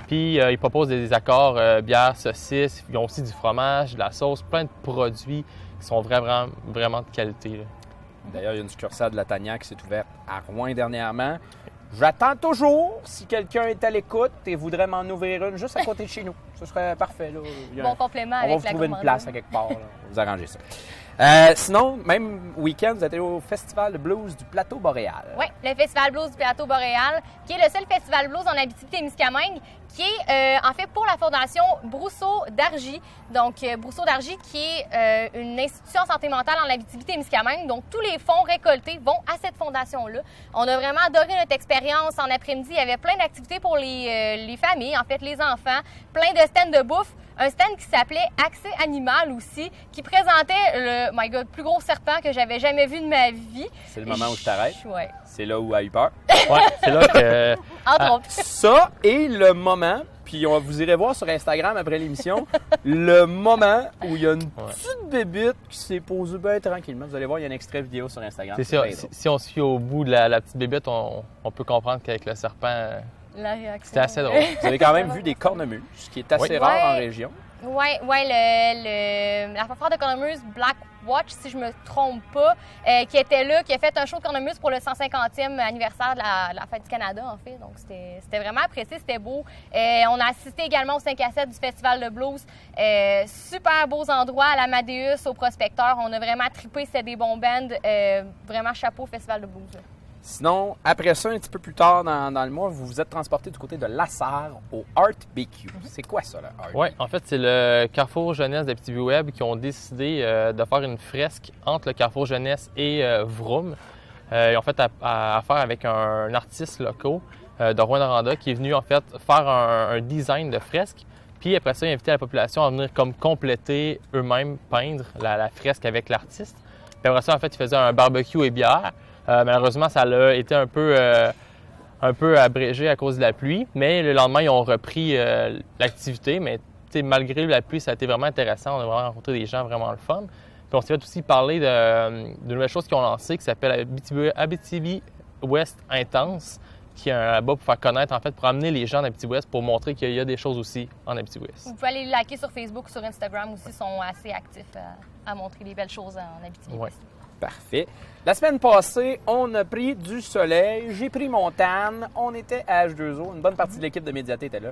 Speaker 13: Puis, ils proposent des accords bière, saucisses. Ils ont aussi du fromage, de la sauce, plein de produits qui sont vraiment, vraiment de qualité.
Speaker 2: D'ailleurs, il y a une succursale de la tanière qui s'est ouverte à Rouen dernièrement. J'attends toujours si quelqu'un est à l'écoute et voudrait m'en ouvrir une juste à côté de chez nous. Ce serait parfait. Là.
Speaker 12: Bon
Speaker 2: un-
Speaker 12: complément
Speaker 2: On va vous
Speaker 12: la
Speaker 2: trouver une place à quelque part. là. Vous arranger ça. Euh, sinon, même week-end, vous êtes au Festival blues du Plateau Boréal.
Speaker 12: Oui, le Festival Blues du Plateau Boréal, qui est le seul festival blues en Abitibi-Témiscamingue, qui est euh, en fait pour la Fondation Brousseau d'Argy. Donc, euh, Brousseau d'Argy, qui est une institution santé mentale en Abitibi-Témiscamingue. Donc, tous les fonds récoltés vont à cette fondation-là. On a vraiment adoré notre expérience en après-midi. Il y avait plein d'activités pour les, les familles, en fait, les enfants, plein de stands de bouffe. Un stand qui s'appelait Accès Animal aussi, qui présentait le, my God, plus gros serpent que j'avais jamais vu de ma vie.
Speaker 2: C'est le moment où je t'arrête.
Speaker 12: Ouais.
Speaker 2: C'est là où a eu peur.
Speaker 13: Ouais, c'est là que.
Speaker 12: Entre
Speaker 2: Ah. Ça et le moment, puis on, vous irez voir sur Instagram après l'émission, le moment où il y a une petite bébite qui s'est posée bien tranquillement. Vous allez voir, il y a un extrait vidéo sur Instagram.
Speaker 13: C'est Si, si on se fie au bout de la, la petite bébête, on, on peut comprendre qu'avec le serpent, euh,
Speaker 12: La réaction.
Speaker 13: c'était assez drôle.
Speaker 2: Vous avez quand même vu des cornemuses, ce qui est assez
Speaker 13: Oui.
Speaker 2: rare en région.
Speaker 12: Oui, ouais, le, le- la fanfare de cornemuse Black Watch, si je me trompe pas, euh, qui était là, qui a fait un show de cornemuse pour le 150e anniversaire de la, de la Fête du Canada, en fait. Donc, c'était c'était vraiment apprécié, c'était beau. Euh, on a assisté également au 5 à 7 du Festival de Blues. Euh, super beaux endroits à l'Amadeus, au Prospecteur. On a vraiment trippé, c'était des bons bands. Euh, vraiment chapeau Festival de Blues. là.
Speaker 2: Sinon, après ça, un petit peu plus tard dans, dans le mois, vous vous êtes transporté du côté de Lassar au Art BQ. C'est quoi ça, le Art?
Speaker 13: Oui, en fait, c'est le Carrefour Jeunesse d'Abitibi Web qui ont décidé euh, de faire une fresque entre le Carrefour Jeunesse et euh, Vroom. Euh, ils ont fait affaire avec un, artiste local euh, de Rouen-Noranda qui est venu en fait faire un, un design de fresque. Puis après ça, il a invité la population à venir comme compléter eux-mêmes, peindre la, la fresque avec l'artiste. Puis après ça, en fait, ils faisaient un barbecue et bière. Euh, malheureusement, ça a été un peu, euh, un peu abrégé à cause de la pluie, mais le lendemain, ils ont repris euh, l'activité. Mais malgré la pluie, ça a été vraiment intéressant. On a vraiment rencontré des gens vraiment le fun. Puis on s'est fait aussi parler de, de nouvelles choses qu'ils ont lancées qui s'appelle Abitibi, Abitibi West Intense, qui est un là-bas pour faire connaître, en fait, pour amener les gens d'Abitibi West, pour montrer qu'il y a des choses aussi en Abitibi West.
Speaker 12: Vous pouvez aller liker sur Facebook, sur Instagram aussi, ils sont assez actifs à, à montrer les belles choses en Abitibi.
Speaker 2: Ouais. Parfait. La semaine passée, on a pris du soleil. J'ai pris mon tan. On était à H2O. Une bonne partie de l'équipe de Médiaté était là.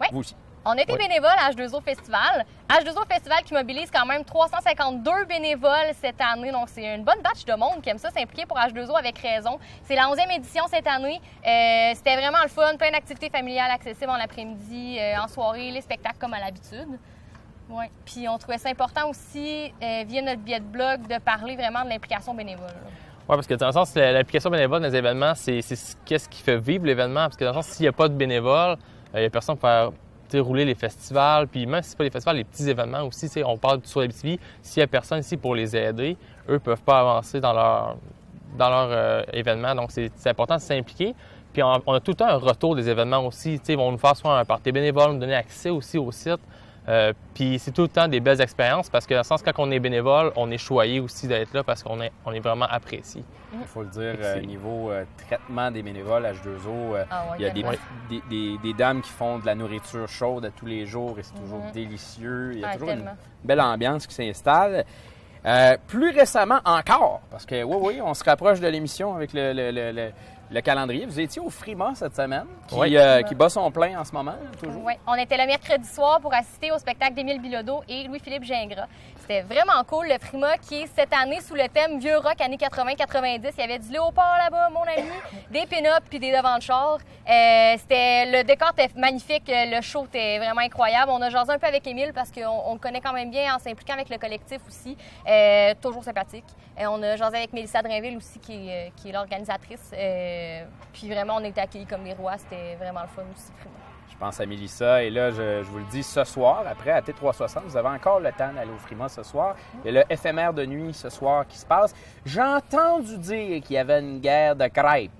Speaker 12: Ouais.
Speaker 2: Vous aussi.
Speaker 12: On était
Speaker 2: Ouais.
Speaker 12: bénévoles à H2O Festival. H2O Festival qui mobilise quand même 352 bénévoles cette année. Donc, c'est une bonne batch de monde qui aime ça s'impliquer pour H2O avec raison. C'est la 11e édition cette année. Euh, C'était vraiment le fun. Plein d'activités familiales accessibles en après-midi, euh, en soirée, les spectacles comme à l'habitude. Ouais. Puis on trouvait ça important aussi, euh, via notre billet de blog, de parler vraiment de l'implication bénévole.
Speaker 13: Oui, parce que dans le sens, l'implication bénévole dans les événements, c'est ce qui fait vivre l'événement. Parce que dans le sens, s'il n'y a pas de bénévoles, euh, il n'y a personne pour faire rouler les festivals. Puis même si ce pas les festivals, les petits événements aussi, on parle sur la BTV, s'il n'y a personne ici pour les aider, eux ne peuvent pas avancer dans leur, euh, événement. Donc, c'est important de s'impliquer. Puis on, a tout le temps un retour des événements aussi. Ils vont nous faire soit un party bénévole, nous donner accès aussi au site. Euh, puis c'est tout le temps des belles expériences parce que dans le sens, quand on est bénévole, on est choyé aussi d'être là parce qu'on est, on est vraiment apprécié.
Speaker 2: Il faut le dire, euh, niveau euh, traitement des bénévoles
Speaker 12: Ah
Speaker 2: H2O, euh,
Speaker 12: ouais,
Speaker 2: il y a des, des, des- des dames qui font de la nourriture chaude à tous les jours et c'est toujours
Speaker 12: Mhm.
Speaker 2: délicieux. Il y a
Speaker 12: Ah,
Speaker 2: toujours
Speaker 12: tellement.
Speaker 2: une belle ambiance qui s'installe. Euh, plus récemment encore, parce que oui, oui, on se rapproche de l'émission avec le, le- le- le- le calendrier. Vous étiez au Frima cette semaine, qui,
Speaker 13: Oui.
Speaker 2: euh, qui bat son plein en ce moment, toujours.
Speaker 12: Oui, on était le mercredi soir pour assister au spectacle d'Émile Bilodeau et Louis-Philippe Gingras. C'était vraiment cool. Le Prima qui est cette année sous le thème Vieux rock années 80-90. Il y avait du léopard là-bas, mon ami, des pin-ups puis des devants de char. Euh, c'était, le décor était magnifique. Le show était vraiment incroyable. On a jasé un peu avec Émile parce qu'on on le connaît quand même bien en s'impliquant avec le collectif aussi. Euh, toujours sympathique. Et on a jasé avec Mélissa Drainville aussi qui est, euh, qui est l'organisatrice. Euh, puis vraiment, on été accueillis comme des rois. C'était vraiment le fun aussi, Prima.
Speaker 2: Je pense à Mélissa. Et là, je, je vous le dis, ce soir, après, à T360, vous avez encore le temps d'aller au Frima ce soir. Il y a le éphémère de nuit ce soir qui se passe. J'ai entendu dire qu'il y avait une guerre de crêpes.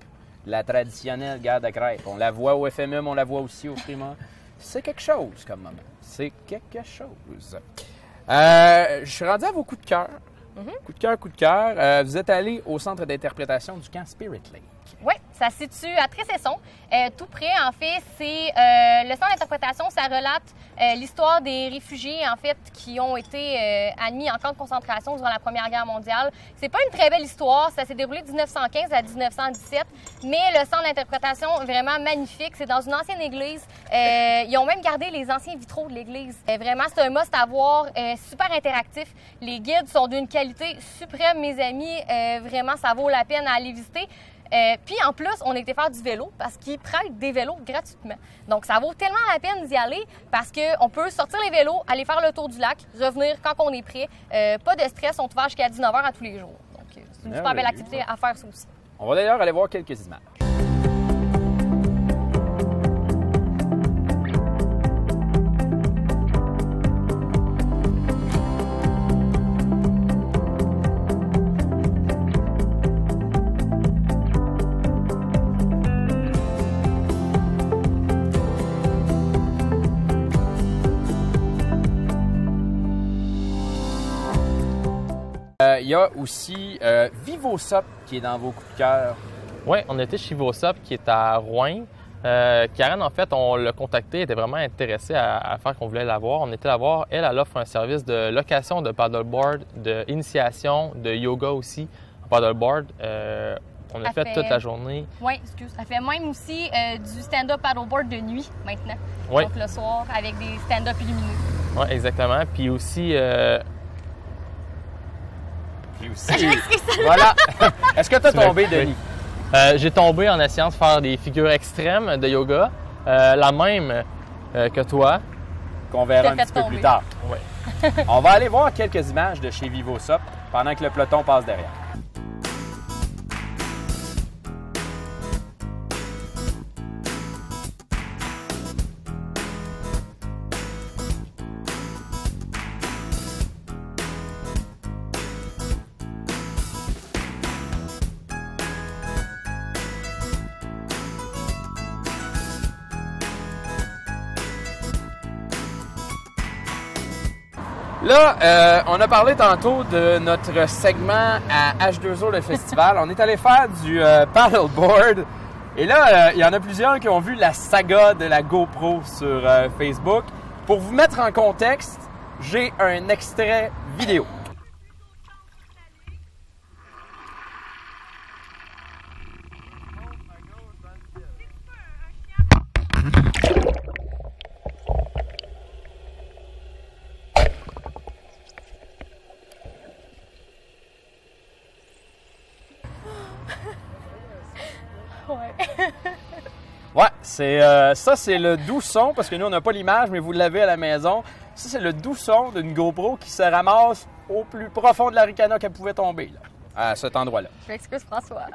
Speaker 2: La traditionnelle guerre de crêpes. On la voit au FMM, on la voit aussi au Frima. C'est quelque chose comme moment. C'est quelque chose. Euh, je suis rendu à vos coups de cœur. Coup de cœur, coup de cœur. Euh, vous êtes allé au centre d'interprétation du camp Spirit Lake.
Speaker 12: Oui, ça se situe à Tressesson. Euh, tout près, en fait, c'est euh, le centre d'interprétation. Ça relate euh, l'histoire des réfugiés, en fait, qui ont été admis en camp de concentration durant la Première Guerre mondiale. C'est pas une très belle histoire. Ça s'est déroulé de 1915 à 1917, mais le centre d'interprétation vraiment magnifique. C'est dans une ancienne église. Ils ont même gardé les anciens vitraux de l'église. Vraiment, c'est un must à voir. Super interactif. Les guides sont d'une qualité suprême, mes amis. Vraiment, ça vaut la peine à aller visiter. Euh, puis en plus, on a été faire du vélo parce qu'ils prêtent des vélos gratuitement. Donc ça vaut tellement la peine d'y aller parce qu'on peut sortir les vélos, aller faire le tour du lac, revenir quand on est prêt. Euh, pas de stress, on est ouvert jusqu'à 19h à tous les jours. Donc euh, c'est une super belle activité à faire ça aussi.
Speaker 2: On va d'ailleurs aller voir quelques images. Y a aussi euh, VivoSop qui est dans vos coups de cœur.
Speaker 13: Oui, on était chez Vosop qui est à Rouen. Euh, Karen, en fait, on l'a contactée, elle était vraiment intéressée à, à faire qu'on voulait la voir. On était la voir. Elle, elle offre un service de location de paddleboard, d'initiation, de yoga aussi en paddleboard. Euh, on a
Speaker 12: Elle
Speaker 13: fait,
Speaker 12: fait-
Speaker 13: toute la journée.
Speaker 12: Oui, excuse. Ça fait même aussi euh, du stand-up paddleboard de nuit maintenant.
Speaker 13: Oui.
Speaker 12: Donc le soir avec des stand-up illuminés.
Speaker 13: Oui, exactement. Puis aussi,
Speaker 2: voilà. Est-ce que tu as
Speaker 13: Tu
Speaker 2: tombé. Denis?
Speaker 13: Euh, J'ai tombé en essayant de faire des figures extrêmes de yoga, euh, la même euh, que toi.
Speaker 2: Qu'on verra un petit peu plus tard.
Speaker 13: Oui.
Speaker 2: On va aller voir quelques images de chez VivoSop pendant que le peloton passe derrière. Euh, on a parlé tantôt de notre segment à H2O le festival. on est allé faire du euh, paddleboard. Et là, euh, il y en a plusieurs qui ont vu la saga de la GoPro sur Facebook. Pour vous mettre en contexte, j'ai un extrait vidéo.
Speaker 12: Ouais.
Speaker 2: Ouais, c'est euh, ça, c'est le doux son parce que nous on n'a pas l'image, mais vous l'avez à la maison. Ça, c'est le doux son d'une GoPro qui se ramasse au plus profond de la ricana qu'elle pouvait tomber, là, à cet endroit-là.
Speaker 12: Je m'excuse, François.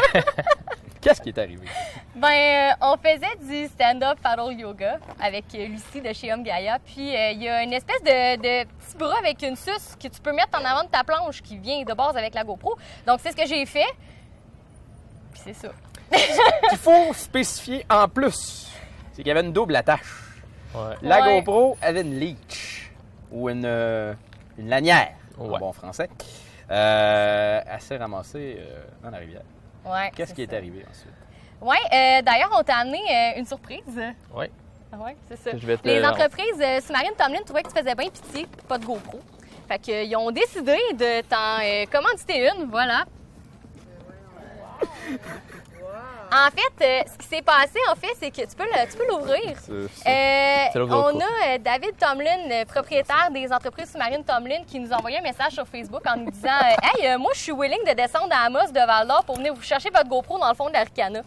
Speaker 2: Qu'est-ce qui est arrivé?
Speaker 12: Ben, euh, on faisait du stand-up paddle yoga avec Lucie de chez Homme Gaia. Puis, euh, il y a une espèce de, de petit bras avec une suce que tu peux mettre en avant de ta planche qui vient de base avec la GoPro. Donc, c'est ce que j'ai fait. Puis, c'est ça.
Speaker 2: qu'il faut spécifier en plus, c'est qu'il y avait une double attache. La
Speaker 12: Ouais.
Speaker 2: GoPro avait une leech ou une, euh, une lanière, en bon français. Euh, elle s'est ramassée euh, dans la rivière.
Speaker 12: Ouais,
Speaker 2: Qu'est-ce qui est arrivé ensuite?
Speaker 12: Oui, euh, d'ailleurs, on t'a amené euh, une surprise.
Speaker 13: Oui.
Speaker 12: Ah ouais, c'est ça.
Speaker 13: Je vais te
Speaker 12: Les
Speaker 13: le-
Speaker 12: entreprises euh, Sous-Marine Tomlin trouvaient que tu faisais bien pitié, pas de GoPro. Fait qu'ils ont décidé de t'en euh, commanditer une, voilà. En fait, euh, ce qui s'est passé, en fait, c'est que tu peux le- tu peux l'ouvrir. Euh,
Speaker 13: c'est
Speaker 12: on a euh, David Tomlin, le propriétaire des entreprises sous-marines Tomlin, qui nous a envoyé un message sur Facebook en nous disant euh, Hey, euh, moi, je suis willing de descendre à Amos de Val d'Or pour venir vous chercher votre GoPro dans le fond de l'Aricana.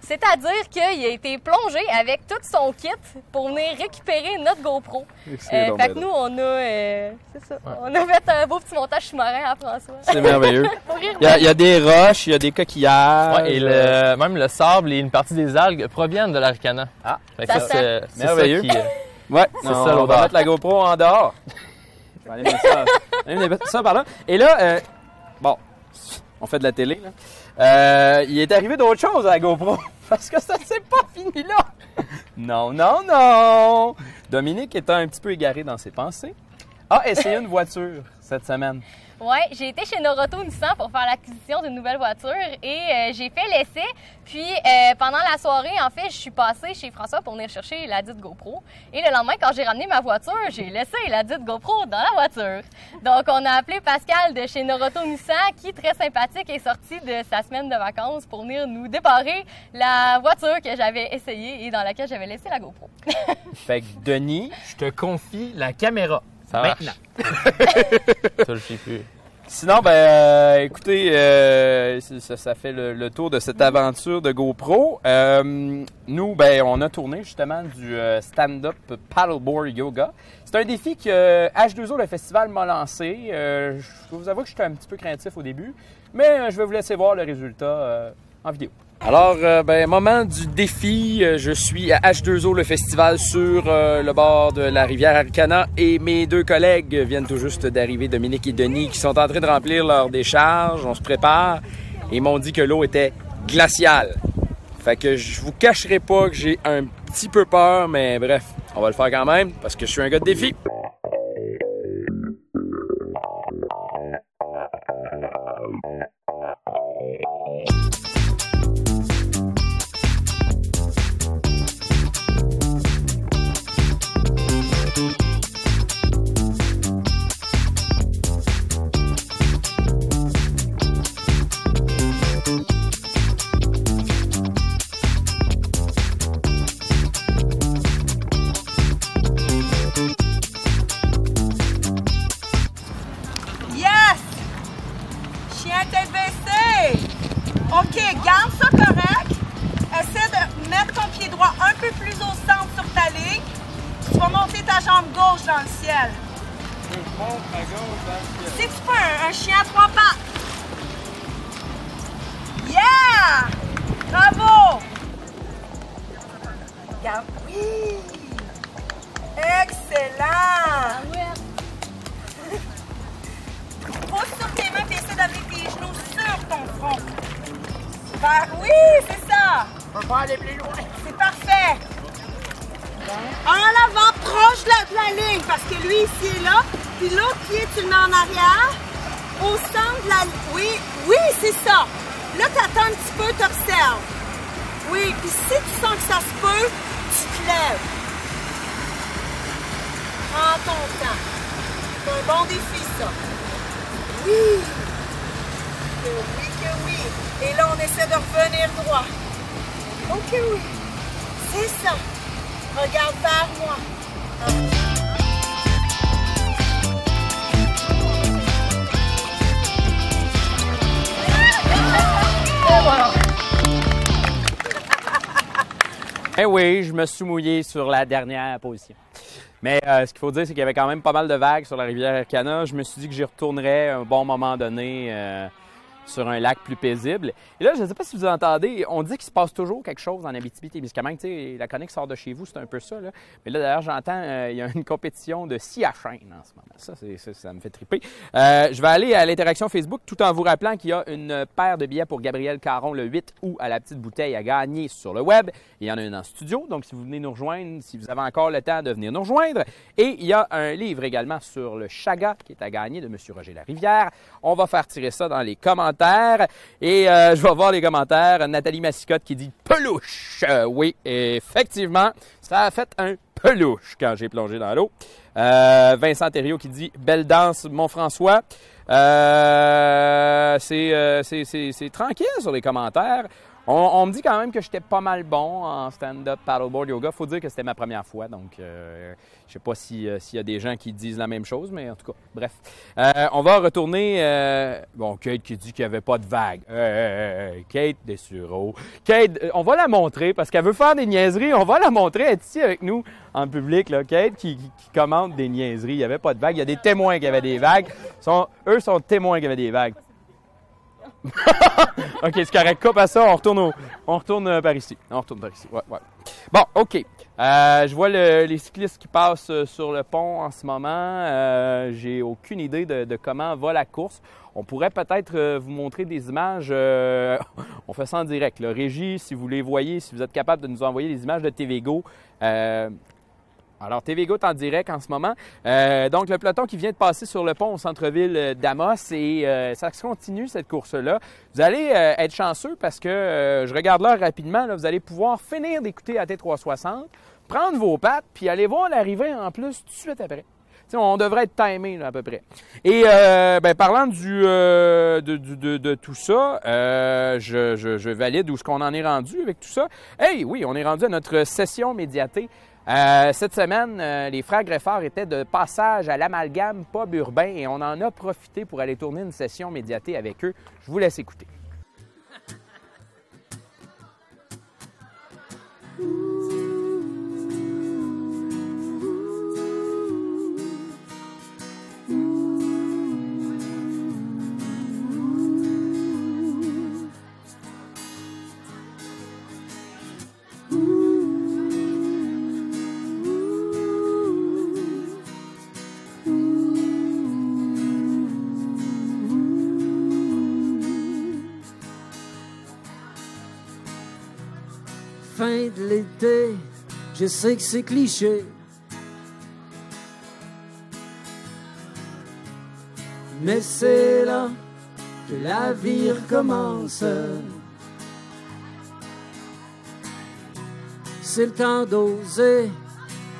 Speaker 12: C'est-à-dire qu'il a été plongé avec tout son kit pour venir récupérer notre GoPro.
Speaker 2: C'est
Speaker 12: Euh,
Speaker 2: donc
Speaker 12: fait
Speaker 2: bien
Speaker 12: que nous, on a, euh, c'est ça, on a fait un beau petit montage sous-marin à François.
Speaker 2: C'est merveilleux. Il y, a, il y a des roches, il y a des coquillages.
Speaker 13: Ouais, et le- même le sable et une partie des algues proviennent de l'Aricana.
Speaker 2: Ah,
Speaker 13: c'est ça
Speaker 2: Merveilleux.
Speaker 13: qui. euh,
Speaker 2: Ouais,
Speaker 13: C'est
Speaker 2: on,
Speaker 13: ça,
Speaker 2: on va mettre la GoPro en dehors. Mettre ça, ça par là. Et là, euh, bon, on fait de la télé, là. Euh, il est arrivé d'autres choses à la GoPro. Parce que ça s'est pas fini là. Non, non, non. Dominique étant un petit peu égaré dans ses pensées, a essayé une voiture cette semaine.
Speaker 12: Ouais, j'ai été chez Noroto Nissan pour faire l'acquisition d'une nouvelle voiture et euh, j'ai fait l'essai. Puis euh, pendant la soirée, en fait, je suis passée chez François pour venir chercher la dite GoPro. Et le lendemain, quand j'ai ramené ma voiture, j'ai laissé la dite GoPro dans la voiture. Donc, on a appelé Pascal de chez Noroto Nissan, qui très sympathique est sorti de sa semaine de vacances pour venir nous débarrer la voiture que j'avais essayée et dans laquelle j'avais laissé la GoPro.
Speaker 2: Fait que Denis,
Speaker 14: Je te confie la caméra.
Speaker 13: Ça marche.
Speaker 14: Maintenant.
Speaker 13: Ça, je sais plus.
Speaker 2: Sinon, ben, euh, écoutez, euh, ça, ça fait le, le tour de cette aventure de GoPro. Euh, nous, ben, on a tourné justement du stand-up paddleboard yoga. C'est un défi que H2O, le festival, m'a lancé. Je vous avoue que j'étais un petit peu craintif au début, mais je vais vous laisser voir le résultat en vidéo. Alors, euh, ben, moment du défi. Euh, Je suis à H2O, le festival, sur euh, le bord de la rivière Aricana et mes deux collègues viennent tout juste d'arriver, Dominique et Denis, qui sont en train de remplir leur décharge. On se prépare et m'ont dit que l'eau était glaciale. Fait que je vous cacherai pas que j'ai un petit peu peur, mais bref, on va le faire quand même parce que je suis un gars de défi.
Speaker 15: Parce que lui, ici est là. Puis l'autre pied, tu le mets en arrière. Au centre de la Oui, oui, c'est ça. Là, tu attends un petit peu, tu observes. Oui, puis si tu sens que ça se peut, tu te lèves. Prends ton temps. C'est un bon défi, ça. Oui! Que oui, que oui. Et là, on essaie de revenir droit. Ok, oui. C'est ça. Regarde vers moi. Et
Speaker 2: Eh oui, je me suis mouillé sur la dernière position. Mais euh, ce qu'il faut dire, c'est qu'il y avait quand même pas mal de vagues sur la rivière Arcana. Je me suis dit que j'y retournerais un bon moment donné euh, sur un lac plus paisible. Et là, je ne sais pas si vous entendez, on dit qu'il se passe toujours quelque chose en Abitibi-Témiscamingue. Tu sais, la chronique sort de chez vous, c'est un peu ça. Mais là, d'ailleurs, j'entends, euh, il y a une compétition de scie à en ce moment. Ça, ça me fait triper. Euh, je vais aller à l'interaction Facebook tout en vous rappelant qu'il y a une paire de billets pour Gabriel Caron le 8 août à la petite bouteille à gagner sur le web. Il y en a une en studio, donc si vous venez nous rejoindre, si vous avez encore le temps de venir nous rejoindre. Et il y a un livre également sur le chaga qui est à gagner de M. Roger Larivière. On va faire tirer ça dans les commentaires. Et euh, je vais voir les commentaires. Nathalie Massicotte qui dit pelouche. Euh, oui, effectivement, ça a fait un pelouche quand j'ai plongé dans l'eau. Euh, Vincent Thériault qui dit belle danse, mon François. C'est tranquille sur les commentaires. On, me dit quand même que j'étais pas mal bon en stand-up paddleboard yoga. Faut dire que c'était ma première fois, donc euh, je sais pas euh, s'il y a des gens qui disent la même chose, mais en tout cas, bref. Euh, on va retourner. euh, bon, Kate qui dit qu'il n'y avait pas de vague. Kate Dessureau. Kate, on va la montrer parce qu'elle veut faire des niaiseries. On va la montrer. Elle est ici avec nous en public, là. Kate qui, qui- qui commente des niaiseries. Il n'y avait pas de vague. Il y a des témoins qu'il y avait des vagues. Eux sont témoins qu'il y avait des vagues. OK, c'est correct. Coupe à ça, on retourne, au- on retourne euh, par ici. On retourne par ici. Bon, OK. Euh, je vois le- les cyclistes qui passent euh, sur le pont en ce moment. J'ai aucune idée de, comment va la course. On pourrait peut-être vous montrer des images. on fait ça en direct. Le Régie, si vous les voyez, si vous êtes capable de nous envoyer des images de TVGO. Alors, TVGO est en direct en ce moment. Euh, donc, le peloton qui vient de passer sur le pont au centre-ville euh, d'Amos et euh, ça se continue, cette course-là. Vous allez euh, être chanceux parce que, euh, je regarde l'heure rapidement, là, vous allez pouvoir finir d'écouter AT360, prendre vos pattes, puis aller voir l'arrivée en plus tout de suite après. Tu sais, on devrait être timé là, à peu près. Et euh, ben, parlant du, euh, de, de- de tout ça, euh, je, je- valide où est-ce qu'on en est rendu avec tout ça. Hey, oui, on est rendu à notre session médiatée. Euh, cette semaine, euh, les frères Greffard étaient de passage à l'amalgame pub urbain et on en a profité pour aller tourner une session médiatée avec eux. Je vous laisse écouter.
Speaker 16: Fin de l'été, je sais que c'est cliché. Mais c'est là que la vie recommence. C'est le temps d'oser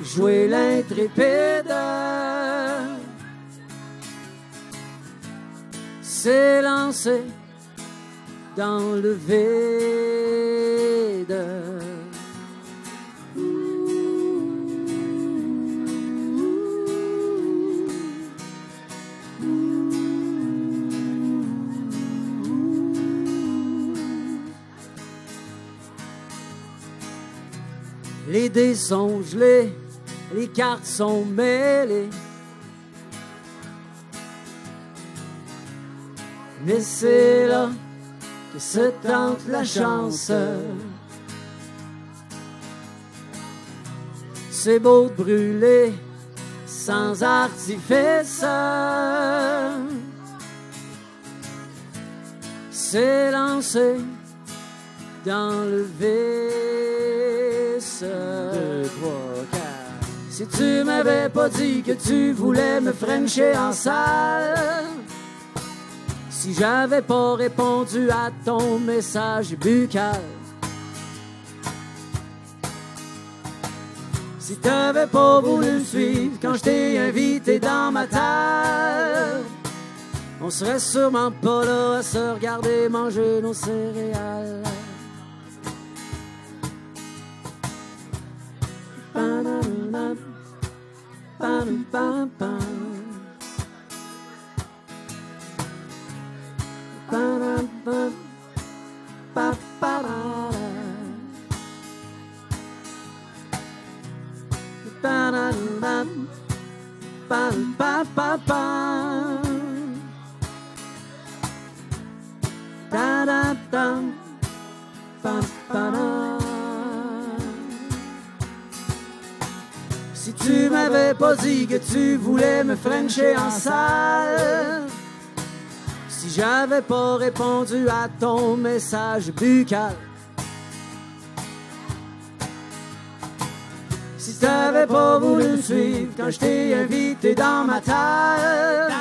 Speaker 16: jouer l'intrépide. Lancé dans le vide. Les dés gelés, les cartes sont mêlées. Mais c'est là que se tente la chance. C'est beau de brûler sans artifice. C'est lancé dans le Si tu m'avais pas dit que tu voulais me frencher en salle, si j'avais pas répondu à ton message buccal, si t'avais pas voulu suivre quand je t'ai invité dans ma table, on serait sûrement pas là à se regarder manger nos céréales. Ba-da-da-da. Dit que tu voulais me frencher en salle, si j'avais pas répondu à ton message buccal, si t'avais pas voulu me suivre quand je t'ai invité dans ma table,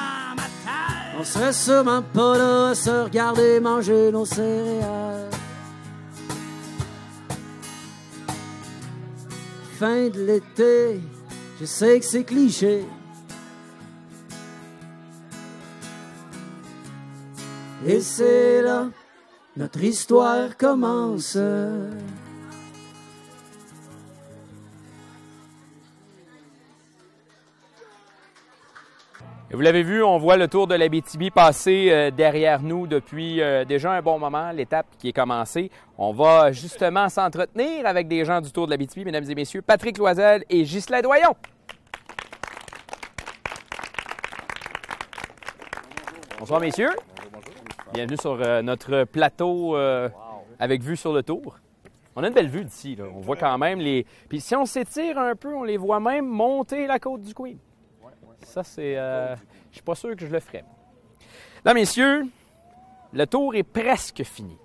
Speaker 16: on serait sûrement pas là à se regarder manger nos céréales. Fin de l'été, je sais que c'est cliché. Et c'est là notre histoire commence.
Speaker 2: Vous l'avez vu, on voit le tour de la BTB passer euh, derrière nous depuis euh, déjà un bon moment, l'étape qui est commencée. On va justement s'entretenir avec des gens du tour de la BTB, mesdames et messieurs, Patrick Loisel et Ghislain Doyon. Bonsoir, messieurs. Bienvenue sur euh, notre plateau avec vue sur le tour. On a une belle vue d'ici. On voit quand même les. Puis si on s'étire un peu, on les voit même monter la côte du Queen. Ça, c'est. euh, Je suis pas sûr que je le ferais. Là, messieurs, le tour est presque fini.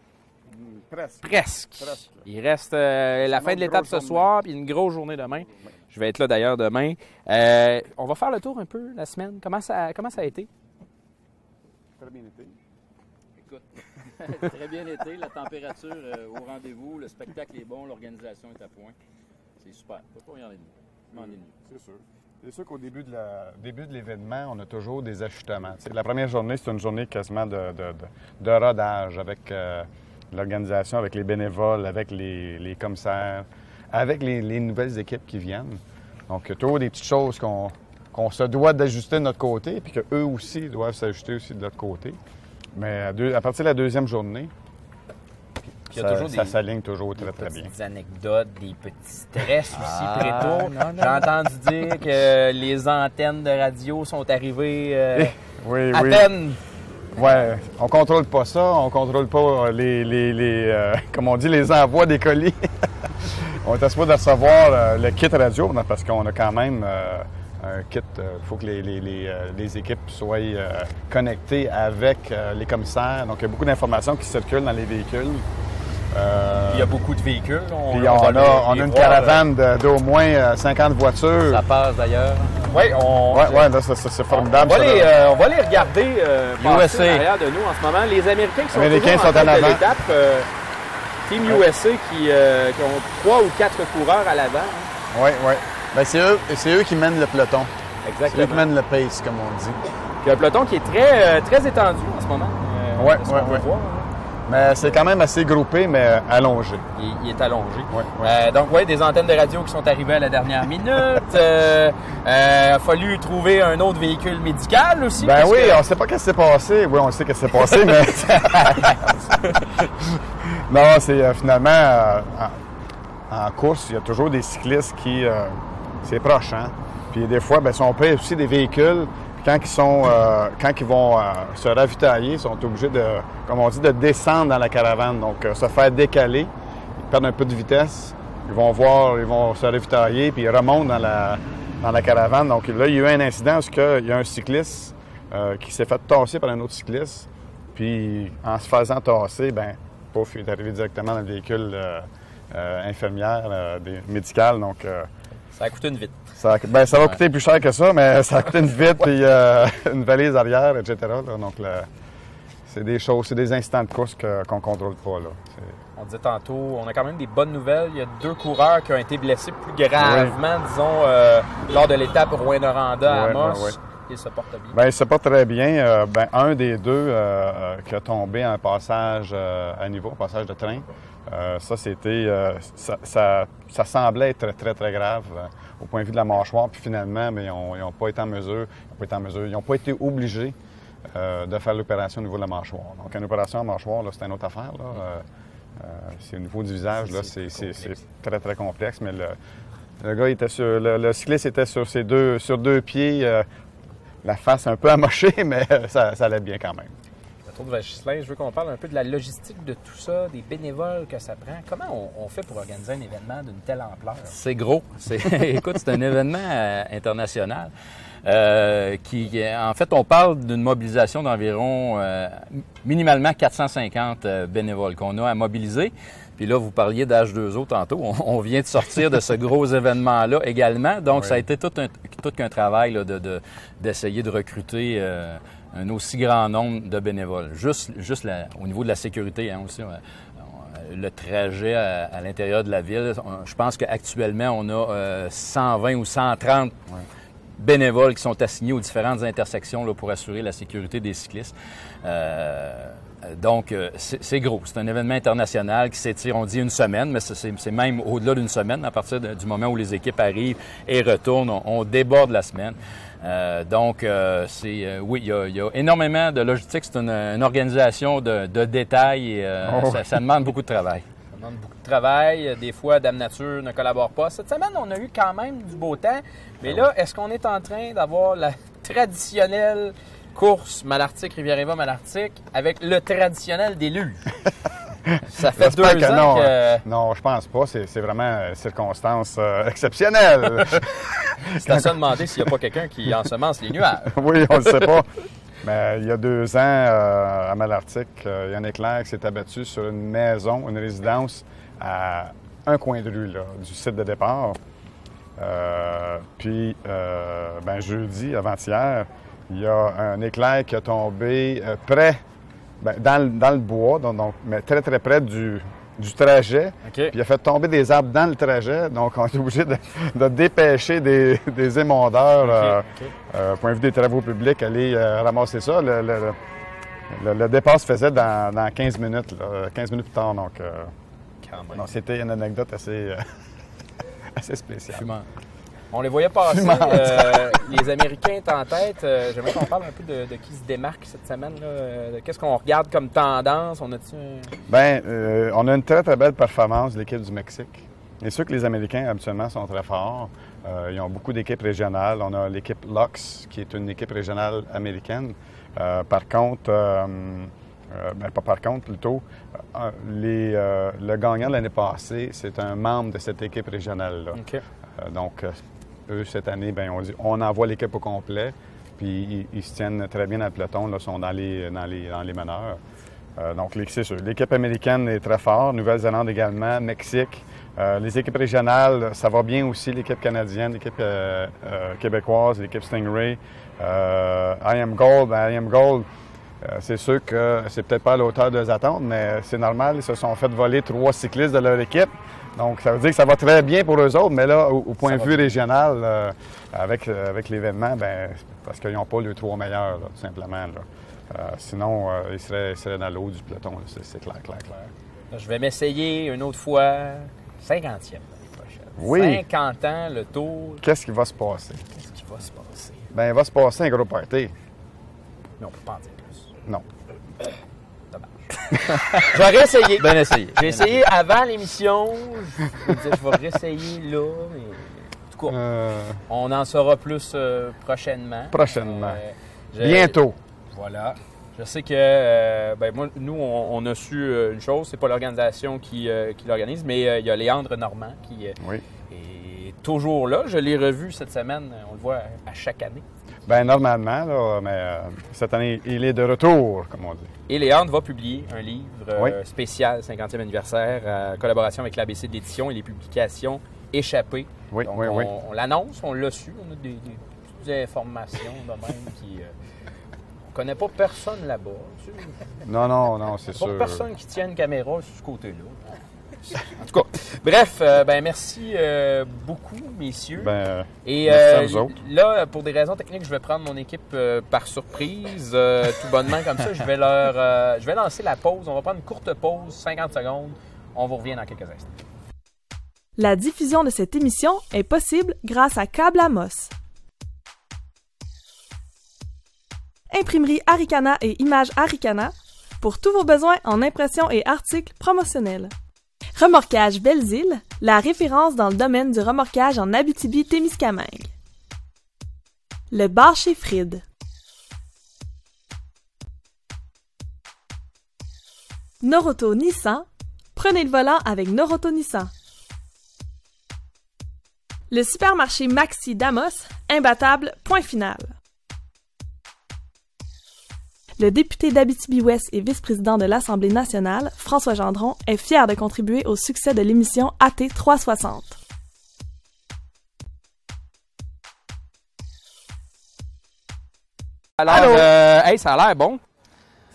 Speaker 17: Presque.
Speaker 2: Presque. Il reste euh, la fin de l'étape ce
Speaker 17: journée.
Speaker 2: soir, puis une grosse journée demain. Je vais être là d'ailleurs demain. Euh, on va faire le tour un peu la semaine. Comment ça, comment ça a été?
Speaker 17: Très bien été.
Speaker 18: Écoute, très bien été, la température euh, au rendez-vous, le spectacle est bon, l'organisation est à point. C'est super. Pas y en.
Speaker 17: C'est sûr. C'est sûr qu'au début de l'événement, on a toujours des ajustements. La première journée, c'est une journée quasiment de, rodage avec euh, l'organisation, avec les bénévoles, avec les, commissaires, avec les, les nouvelles équipes qui viennent. Donc, il y a toujours des petites choses qu'on qu'on se doit d'ajuster de notre côté, puis qu'eux aussi doivent s'ajuster aussi de l'autre côté. Mais à, deux- à partir de la deuxième journée,
Speaker 2: il y a
Speaker 17: ça,
Speaker 2: toujours
Speaker 17: ça
Speaker 2: des-
Speaker 17: s'aligne toujours très, très bien.
Speaker 2: Des anecdotes, des petits stress aussi
Speaker 17: Ah, non.
Speaker 2: J'ai entendu dire que les antennes de radio sont arrivées euh,
Speaker 17: Eh, oui,
Speaker 2: à
Speaker 17: oui.
Speaker 2: peine.
Speaker 17: Ouais, on contrôle pas ça, on contrôle pas les, les, les, euh, comme on dit, les envois des colis. on est supposé de recevoir euh, le kit radio parce qu'on a quand même euh, un kit. Il faut que les, les, les, les équipes soient euh, connectées avec euh, les commissaires. Donc, il y a beaucoup d'informations qui circulent dans les véhicules. Euh,
Speaker 2: Il y a beaucoup de véhicules. On,
Speaker 17: puis
Speaker 2: on
Speaker 17: a, on une
Speaker 2: voir,
Speaker 17: caravane de- d'au moins euh, 50 voitures.
Speaker 2: Ça passe d'ailleurs. Oui, on.
Speaker 17: Ouais, là, c'est formidable.
Speaker 2: On va,
Speaker 17: ça,
Speaker 2: les,
Speaker 17: là.
Speaker 2: euh, on va les regarder euh, passer
Speaker 17: USA.
Speaker 2: en arrière de nous en ce moment. Les Américains qui sont
Speaker 17: Américains
Speaker 2: en
Speaker 17: sont en
Speaker 2: tête de
Speaker 17: avant.
Speaker 2: l'étape. euh, Team USA qui, euh, qui ont trois ou quatre coureurs à l'avant.
Speaker 17: Oui, oui. Ben, c'est eux, c'est eux qui mènent le peloton.
Speaker 2: Exactement.
Speaker 17: C'est eux qui mènent le pace, comme on dit.
Speaker 2: Puis un peloton qui est très, euh, très étendu en ce moment. euh,
Speaker 17: Ouais,
Speaker 2: de ce.
Speaker 17: Mais c'est quand même assez groupé, mais euh, allongé.
Speaker 2: Il, il est allongé. Euh, donc, oui, des antennes de radio qui sont arrivées à la dernière minute. Euh, euh, il a fallu trouver un autre véhicule médical aussi.
Speaker 17: Ben oui,
Speaker 2: que-
Speaker 17: on sait pas qu'est-ce qui s'est passé. Oui, on sait qu'est-ce qui s'est passé, mais. non, c'est euh, finalement. euh, en, en course, il y a toujours des cyclistes qui. euh, c'est proche, hein? Puis des fois, ben, si on paye aussi des véhicules, quand ils sont. euh, quand ils vont euh, se ravitailler, ils sont obligés de, comme on dit, de descendre dans la caravane. Donc, euh, se faire décaler. Ils perdent un peu de vitesse. Ils vont voir, ils vont se ravitailler, puis ils remontent dans la, dans la caravane. Donc là, il y a eu un incident parce qu'il y a un cycliste euh, qui s'est fait tasser par un autre cycliste. Puis en se faisant tasser, ben, pouf, il est arrivé directement dans le véhicule euh, infirmière, médical. Donc,
Speaker 2: Ça a coûté une vite.
Speaker 17: Ça, ben, ça va coûter plus cher que ça, mais ça a coûté une vitre, puis euh, une valise arrière, etc. là. Donc, c'est des choses, c'est des instants de course qu'on contrôle pas. Là.
Speaker 2: On disait tantôt, on a quand même des bonnes nouvelles. Il y a deux coureurs qui ont été blessés plus gravement, disons, euh, lors de l'étape Rouen-Noranda à Amos.
Speaker 17: ouais, ouais.
Speaker 2: Ils se portent bien.
Speaker 17: Ben, il se porte très bien. Euh, ben, un des deux euh, qui a tombé en passage euh, à niveau, en passage de train, euh, ça, c'était. euh, ça, ça- ça semblait être très, très, grave euh, au point de vue de la mâchoire. Puis finalement, ben, ils n'ont pas été en mesure. Ils n'ont pas été en mesure. Ils n'ont pas été obligés de faire l'opération au niveau de la mâchoire. Donc, une opération en mâchoire, c'est une autre affaire. C'est au niveau du visage, là, c'est très, très complexe. Mais le, le gars était sur. Le, le cycliste était sur ses deux, sur deux pieds. la face un peu amochée, mais ça, ça allait bien quand même.
Speaker 2: Tour de je veux qu'on parle un peu de la logistique de tout ça, des bénévoles que ça prend. Comment on, on fait pour organiser un événement d'une telle ampleur?
Speaker 18: C'est gros. Écoute, c'est un événement euh, international. euh, qui, en fait, on parle d'une mobilisation d'environ euh, minimalement 450 euh, bénévoles qu'on a à mobiliser. Puis là, vous parliez d'H2O tantôt. On, on vient de sortir de ce gros événement-là également. Donc,
Speaker 17: Oui.
Speaker 18: ça a été tout un, tout qu'un travail là, de, de- d'essayer de recruter euh, un aussi grand nombre de bénévoles. Juste, juste au niveau de la sécurité hein, aussi. euh, le trajet à, l'intérieur de la ville. Je pense qu'actuellement, on a euh, 120 ou 130 bénévoles qui sont assignés aux différentes intersections là, pour assurer la sécurité des cyclistes. Euh, donc, euh, c'est gros. C'est un événement international qui s'étire, on dit une semaine, mais c'est- même au-delà d'une semaine. À partir de- du moment où les équipes arrivent et retournent, on, on déborde la semaine. Euh, donc, euh, c'est euh, oui, il y, a, il y a énormément de logistique. C'est une, une organisation de, de détails et euh,
Speaker 2: Oh.
Speaker 18: ça, ça demande beaucoup de travail.
Speaker 2: Demande beaucoup de travail. Des fois, Dame Nature ne collabore pas. Cette semaine, on a eu quand même du beau temps. Mais là, est-ce qu'on est en train d'avoir la traditionnelle course Malartic-Rivière-Eva Malartic avec le traditionnel déluge? Ça fait deux
Speaker 17: que
Speaker 2: ans
Speaker 17: non.
Speaker 2: que...
Speaker 17: Non, je pense pas. C'est vraiment une circonstance euh, exceptionnelle.
Speaker 2: C'est à se demander s'il n'y a pas quelqu'un qui ensemence les nuages.
Speaker 17: oui, on ne sait pas. Mais il y a deux ans, euh, à Malartic, il y a un éclair qui s'est abattu sur une maison, une résidence à un coin de rue là, du site de départ. Euh, puis, euh, ben, jeudi, avant-hier, il y a un éclair qui a tombé euh, près, ben, dans, le, bois, donc, mais très, très près du, du trajet. Puis il a fait tomber des arbres dans le trajet, donc on est obligé de, de dépêcher des, des émondeurs, euh,
Speaker 2: ok.
Speaker 17: euh, point de vue des travaux publics, aller euh, ramasser ça. Le, le- le- le départ se faisait dans, dans 15 minutes, là, 15 minutes plus tard, donc... euh, donc, c'était une anecdote assez, assez spéciale.
Speaker 2: On les voyait passer. Euh, les Américains étaient en tête. Euh, J'aimerais qu'on parle un peu de, de qui se démarque cette semaine. là. Euh, Qu'est-ce qu'on regarde comme tendance? On
Speaker 17: Bien, euh, on a une très, très belle performance de l'équipe du Mexique. Et sûr que les Américains, habituellement, sont très forts. Ils ont beaucoup d'équipes régionales. On a l'équipe Lux, qui est une équipe régionale américaine. Par contre, ben, pas par contre, plutôt, les, le gagnant de l'année passée, c'est un membre de cette équipe régionale-là. Donc, eux, cette année, ben, on, dit, on envoie l'équipe au complet, puis ils, se tiennent très bien dans le peloton, là, sont dans les, dans les, dans les meneurs. Euh, donc, c'est sûr, l'équipe américaine est très forte, Nouvelle-Zélande également, Mexique. Euh, les équipes régionales, ça va bien aussi, l'équipe canadienne, l'équipe euh, québécoise, l'équipe Stingray. I Am Gold, ben, I Am Gold, c'est sûr que c'est peut-être pas à la hauteur de leurs attentes, mais c'est normal, ils se sont fait voler trois cyclistes de leur équipe. Donc, ça veut dire que ça va très bien pour eux autres, mais là, au, au point de vue régional, euh, avec, euh, avec l'événement, ben, parce qu'ils n'ont pas les trois meilleurs, là, tout simplement. là. Euh, sinon, ils, seraient, ils seraient dans l'eau du peloton, c'est, clair, clair, clair.
Speaker 2: Je vais m'essayer une autre fois. 50e l'année prochaine.
Speaker 17: Oui.
Speaker 2: 50 ans, le tour.
Speaker 17: Qu'est-ce qui va se passer?
Speaker 2: Qu'est-ce qui va se passer?
Speaker 17: Ben, il va se passer un gros party.
Speaker 2: Mais on peut pas en dire plus.
Speaker 17: Non.
Speaker 2: J'aurais essayé.
Speaker 18: Bien essayé.
Speaker 2: J'ai essayé avant l'émission. Je me disais, je vais réessayer là. Mais... En tout cas, on en saura plus euh, prochainement.
Speaker 17: Prochainement.
Speaker 2: Euh,
Speaker 17: Bientôt.
Speaker 2: Voilà. Je sais que euh, ben, moi, nous, on, on a su euh, une chose, c'est pas l'organisation qui, euh, qui l'organise, mais euh, il y a Léandre Normand qui euh, est toujours là. Je l'ai revu cette semaine, on le voit à chaque année.
Speaker 17: Ben, normalement, là, mais euh, cette année, il est de retour, comme on dit.
Speaker 2: Et Léandre va publier un livre euh,
Speaker 17: Oui.
Speaker 2: spécial 50e anniversaire en collaboration avec l'ABC de l'édition et les publications échappées.
Speaker 17: Oui,
Speaker 2: Donc,
Speaker 17: oui,
Speaker 2: on,
Speaker 17: oui.
Speaker 2: on l'annonce, on l'a su, on a des, des petites informations de même qui... euh, on connaît pas personne là-bas.
Speaker 17: Non, non, non, c'est
Speaker 2: Pas
Speaker 17: sûr.
Speaker 2: personne qui tient une caméra sur ce côté-là. En tout cas, bref, euh, ben merci euh, beaucoup, messieurs.
Speaker 17: Ben,
Speaker 2: Et
Speaker 17: merci à
Speaker 2: euh,
Speaker 17: vous autres.
Speaker 2: là, pour des raisons techniques, je vais prendre mon équipe euh, par surprise, euh, tout bonnement comme ça. Je vais leur, euh, je vais lancer la pause. On va prendre une courte pause, 50 secondes. On vous revient dans quelques instants.
Speaker 1: La diffusion de cette émission est possible grâce à Câble Amos. Imprimerie Aricana et Images Aricana pour tous vos besoins en impression et articles promotionnels. Remorquage Belles-Îles, la référence dans le domaine du remorquage en Abitibi-Témiscamingue. Le bar chez Fried. Noroto Nissan, prenez le volant avec Noroto Nissan. Le supermarché Maxi Damos, imbattable, point final. Le député d'Abitibi-Ouest et vice-président de l'Assemblée nationale, François Gendron, est fier de contribuer au succès de l'émission AT 360.
Speaker 2: Alors,
Speaker 3: Allô?
Speaker 2: euh, hey, ça a l'air bon.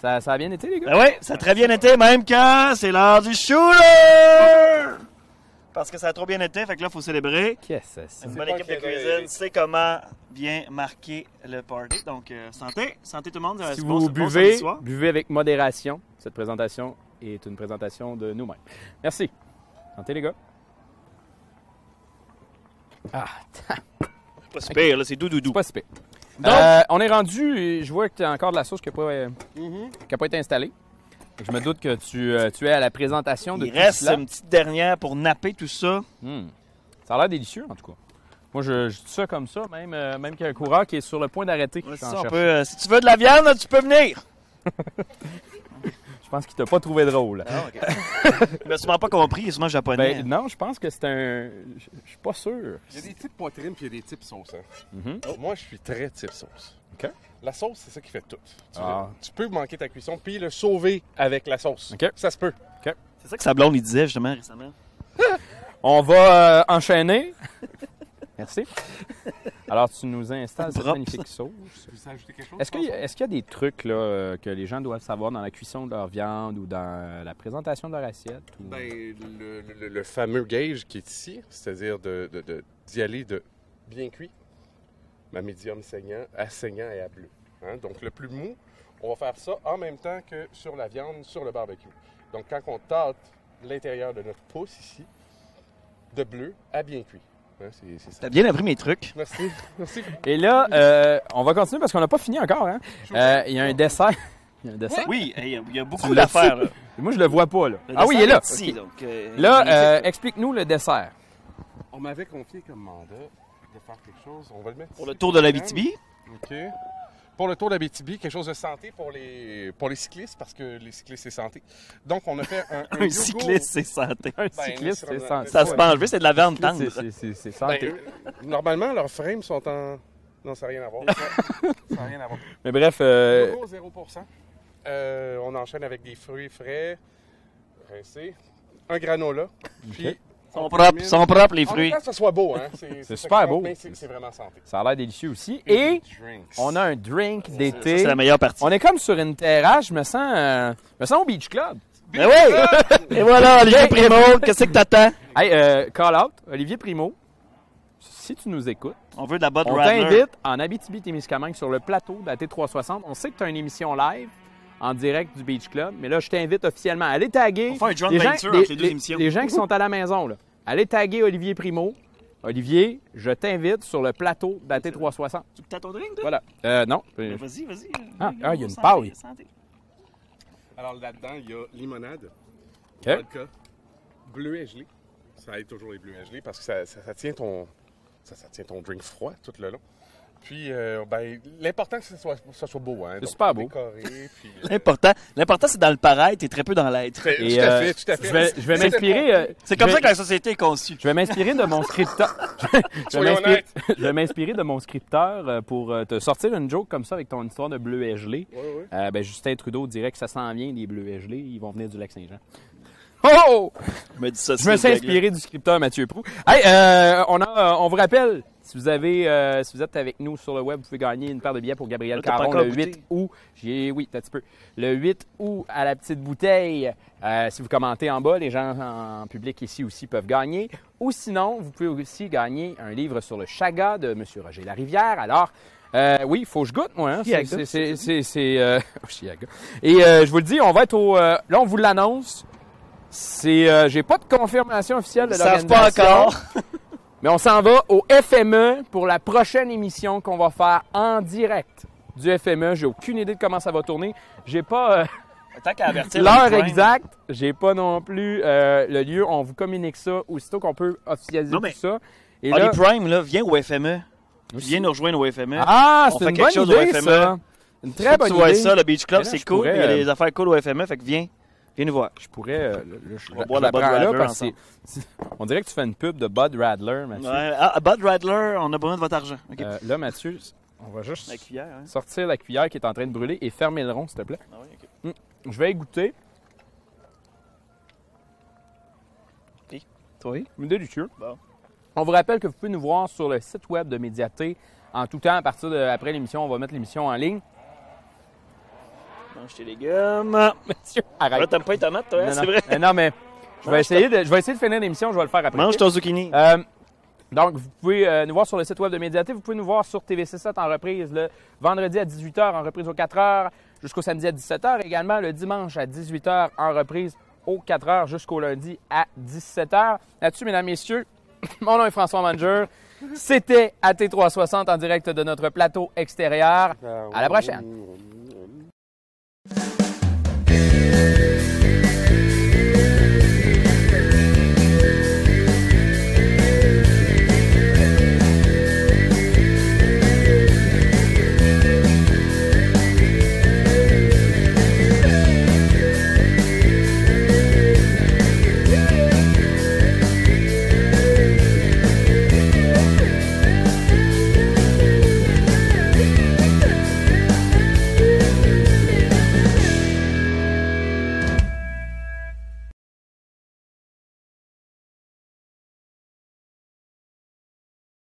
Speaker 2: Ça, ça a bien été, les gars?
Speaker 3: Ben oui, ça a très bien été, même quand c'est l'heure du shooter! Parce que ça a trop bien été. Fait que là, il faut célébrer.
Speaker 2: Qu'est-ce que c'est?
Speaker 3: Une bonne équipe de cuisine sait comment bien marquer le party. Donc, euh, santé. Santé tout le monde.
Speaker 2: Si vous
Speaker 3: bon
Speaker 2: buvez, buvez avec modération. Cette présentation est une présentation de nous-mêmes. Merci. Santé, les gars. Ah,
Speaker 3: Pas si pire, là, c'est doux, doudou.
Speaker 2: pas si pire.
Speaker 3: Donc-
Speaker 2: Euh, on est rendu, et je vois que tu as encore de la sauce qui n'a pas, euh,
Speaker 3: Mhm.
Speaker 2: qui a pas été installée. Je me doute que tu, euh, tu es à la présentation de
Speaker 3: Il
Speaker 2: tout
Speaker 3: reste
Speaker 2: cela.
Speaker 3: une petite dernière pour napper tout ça.
Speaker 2: Hmm. Ça a l'air délicieux, en tout cas. Moi, je, je dis ça comme ça, même, euh, même qu'il y a un coureur qui est sur le point d'arrêter. Je
Speaker 3: Ouais,
Speaker 2: suis
Speaker 3: c'est
Speaker 2: en
Speaker 3: ça, on
Speaker 2: cherche.
Speaker 3: peut, euh, si tu veux de la viande, tu peux venir.
Speaker 2: Je pense qu'il t'a pas trouvé drôle.
Speaker 3: Ah, Il m'a sûrement pas compris, il est sûrement japonais.
Speaker 2: Ben, non, je pense que c'est un. Je je suis pas sûr.
Speaker 4: Il y a des types poitrine puis il y a des types sauce. hein.
Speaker 2: Mhm.
Speaker 4: Moi, je suis très type sauce.
Speaker 2: OK.
Speaker 4: La sauce, c'est ça qui fait tout. Tu,
Speaker 2: Ah.
Speaker 4: tu peux manquer ta cuisson puis le sauver avec la sauce.
Speaker 2: OK.
Speaker 4: Ça se peut.
Speaker 2: OK.
Speaker 3: C'est ça que sa blonde, il disait justement récemment.
Speaker 2: On va euh, enchaîner. Merci. Alors, tu nous installes cette magnifique
Speaker 3: ça.
Speaker 2: sauce. Est-ce qu'il y, a- est-ce qu'il y a des trucs là, euh, que les gens doivent savoir dans la cuisson de leur viande ou dans euh, la présentation de leur assiette? ou-
Speaker 4: Ben, le, le- le fameux gauge qui est ici, c'est-à-dire de, de- de- d'y aller de bien cuit, ma médium saignant, à saignant et à bleu. Hein? Donc, le plus mou, on va faire ça en même temps que sur la viande, sur le barbecue. Donc, quand on tâte l'intérieur de notre pouce ici, de bleu à bien cuit. Hein.
Speaker 3: T'as bien appris mes trucs.
Speaker 4: Merci. Merci.
Speaker 2: Et là, euh, on va continuer parce qu'on n'a pas fini encore. hein. Euh, Il y a un dessert. Il y a un dessert?
Speaker 3: Oui, il y a- il y a beaucoup d'affaires.
Speaker 2: Moi, je le vois pas. Là.
Speaker 3: Le
Speaker 2: Ah oui, il est là.
Speaker 3: ici,
Speaker 2: Ok.
Speaker 3: donc, euh,
Speaker 2: là, euh, explique-nous le dessert.
Speaker 4: On m'avait confié comme mandat de faire quelque chose. On va le mettre
Speaker 3: Pour
Speaker 4: ici.
Speaker 3: le tour de l'Abitibi.
Speaker 4: OK. Pour le tour d'Abitibi, quelque chose de santé pour les, pour les cyclistes, parce que les cyclistes, c'est santé. Donc, on a fait un, un,
Speaker 3: Un cycliste, c'est santé.
Speaker 4: Ben,
Speaker 2: cycliste, c'est santé.
Speaker 3: Ça se peut enlever, c'est de la viande
Speaker 2: C'est-
Speaker 3: tendre.
Speaker 2: c'est- c'est- c'est santé.
Speaker 4: Ben, euh, normalement, leurs frames sont en... Non, ça n'a rien à voir. ça n'a rien à voir.
Speaker 2: Mais bref, euh,
Speaker 4: Yogourt 0%. Euh, on enchaîne avec des fruits frais, rincés, un granola, puis...
Speaker 3: Sont
Speaker 4: on
Speaker 3: propres, sont propres, les fruits.
Speaker 4: que ça soit beau, hein. C'est
Speaker 2: super beau.
Speaker 4: mais C'est vraiment santé.
Speaker 2: ça a l'air délicieux aussi.
Speaker 4: Et
Speaker 2: on a un drink d'été.
Speaker 3: c'est la meilleure partie.
Speaker 2: On est comme sur une terrasse. Je me sens, euh, je me sens au Beach Club.
Speaker 3: Ben oui! Et voilà, Olivier Primo, qu'est-ce que t'attends?
Speaker 2: Hey, euh, call out, Olivier Primo. Si tu nous écoutes,
Speaker 3: On veut de la
Speaker 2: on t'invite en Abitibi-Témiscamingue sur le plateau de la T360. On sait que tu as une émission live en direct du Beach Club, mais là, je t'invite officiellement à aller taguer
Speaker 3: On fait un joint
Speaker 2: les, gens,
Speaker 3: venture
Speaker 2: les-
Speaker 3: entre les deux
Speaker 2: les-
Speaker 3: émissions.
Speaker 2: les gens qui sont à la maison. Là. Allez taguer Olivier Primo. Olivier, je t'invite sur le plateau de la T360.
Speaker 3: Tu as ton drink, toi?
Speaker 2: Voilà. Euh, non.
Speaker 3: Ben, Vas-y, vas-y.
Speaker 2: Ah, ah, il y a une paille.
Speaker 3: santé.
Speaker 4: Alors là-dedans, il y a limonade,
Speaker 2: OK.
Speaker 4: vodka, bleu et gelé. Ça aide toujours les bleus et gelés parce que ça, ça- ça tient ton, ça, ça tient ton drink froid tout le long. Puis, euh, ben, l'important, c'est que ça soit, ça soit beau. Hein,
Speaker 2: C'est super beau.
Speaker 4: décoré, puis, euh,
Speaker 3: L'important, l'important, c'est dans le paraître et très peu dans l'être.
Speaker 4: Tout à
Speaker 2: euh,
Speaker 4: fait, tout à fait.
Speaker 2: Je vais, je vais
Speaker 4: C'était
Speaker 2: m'inspirer. euh,
Speaker 3: C'est comme
Speaker 2: vais-
Speaker 3: ça que la société est conçue.
Speaker 2: Je vais m'inspirer de mon scripteur. je, vais m'inspirer- de mon scripteur pour te sortir une joke comme ça avec ton histoire de bleu et gelé. Euh, ben, Justin Trudeau dirait que ça s'en vient, les bleus et gelés. Ils vont venir du lac Saint-Jean. Oh!
Speaker 3: Je me dis ça.
Speaker 2: Je me suis inspiré du scripteur Mathieu Prou. Hey, euh, on, a, on vous rappelle, si vous avez, euh, si vous êtes avec nous sur le web, vous pouvez gagner une paire de billets pour Gabriel
Speaker 3: pas
Speaker 2: Caron le 8
Speaker 3: goûté.
Speaker 2: août. J'ai, oui, un petit peu. Le 8 août à la petite bouteille. Euh, si vous commentez en bas, les gens en public ici aussi peuvent gagner. Ou sinon, vous pouvez aussi gagner un livre sur le chaga de M. Roger Larivière. Alors, euh, oui, il faut que je goûte, moi. hein. C'est-
Speaker 3: Chiaga.
Speaker 2: c'est- c'est- c'est- c'est, euh, Chiaga. Et euh, je vous le dis, on va être au... là, on vous l'annonce. C'est, j'ai pas de confirmation officielle de
Speaker 3: Ils savent pas
Speaker 2: l'organisation.
Speaker 3: encore.
Speaker 2: Mais on s'en va au FME pour la prochaine émission qu'on va faire en direct du FME. J'ai aucune idée de comment ça va tourner. J'ai pas euh, l'heure exacte. J'ai pas non plus euh, le lieu. On vous communique ça aussitôt qu'on peut officialiser
Speaker 3: Non, mais-
Speaker 2: tout ça. Et
Speaker 3: Oli
Speaker 2: là-
Speaker 3: Prime, là, viens au FME. Viens nous rejoindre au FME.
Speaker 2: Ah, c'est
Speaker 3: fait
Speaker 2: une
Speaker 3: quelque
Speaker 2: bonne
Speaker 3: chose
Speaker 2: idée,
Speaker 3: au FME.
Speaker 2: ça. Une très bonne
Speaker 3: tu vois
Speaker 2: idée.
Speaker 3: ça, le Beach Club, c'est cool.
Speaker 2: pourrais,
Speaker 3: Il y a
Speaker 2: euh,
Speaker 3: des affaires cool au FME, fait que viens. Viens nous voir.
Speaker 2: Je pourrais. euh, le- je
Speaker 3: On boire
Speaker 2: je la là
Speaker 3: Radler
Speaker 2: parce que On dirait que tu fais une pub de Bud Radler, Mathieu.
Speaker 3: Ouais. Ah, Bud Radler, on a besoin de votre argent.
Speaker 2: Euh, là, Mathieu, on va juste
Speaker 3: La cuillère, hein.
Speaker 2: sortir la cuillère qui est en train de brûler et fermer le rond, s'il te plaît.
Speaker 3: Ah oui, OK.
Speaker 2: Mm. Je vais y goûter.
Speaker 3: Toi?
Speaker 2: Une délicieux.
Speaker 3: Bon.
Speaker 2: On vous rappelle que vous pouvez nous voir sur le site web de Médiaté en tout temps. À partir de après l'émission, on va mettre l'émission en ligne.
Speaker 3: Mange tes légumes.
Speaker 2: Mathieu, arrête.
Speaker 3: Là, t'aimes pas les tomates, toi, hein, c'est vrai?
Speaker 2: Mais non, mais Je vais, essayer de, je vais essayer de finir l'émission, je vais le faire après.
Speaker 3: Mange ton zucchini.
Speaker 2: Euh, donc, vous pouvez euh, nous voir sur le site web de Médiaté. Vous pouvez nous voir sur TV7 en reprise le vendredi à 18h, en reprise aux 4h, jusqu'au samedi à 17h. Également le dimanche à 18h, en reprise aux 4h, jusqu'au lundi à 17h. Là-dessus, mesdames, messieurs, mon nom est François Manger. C'était AT360 en direct de notre plateau extérieur. À la prochaine. Música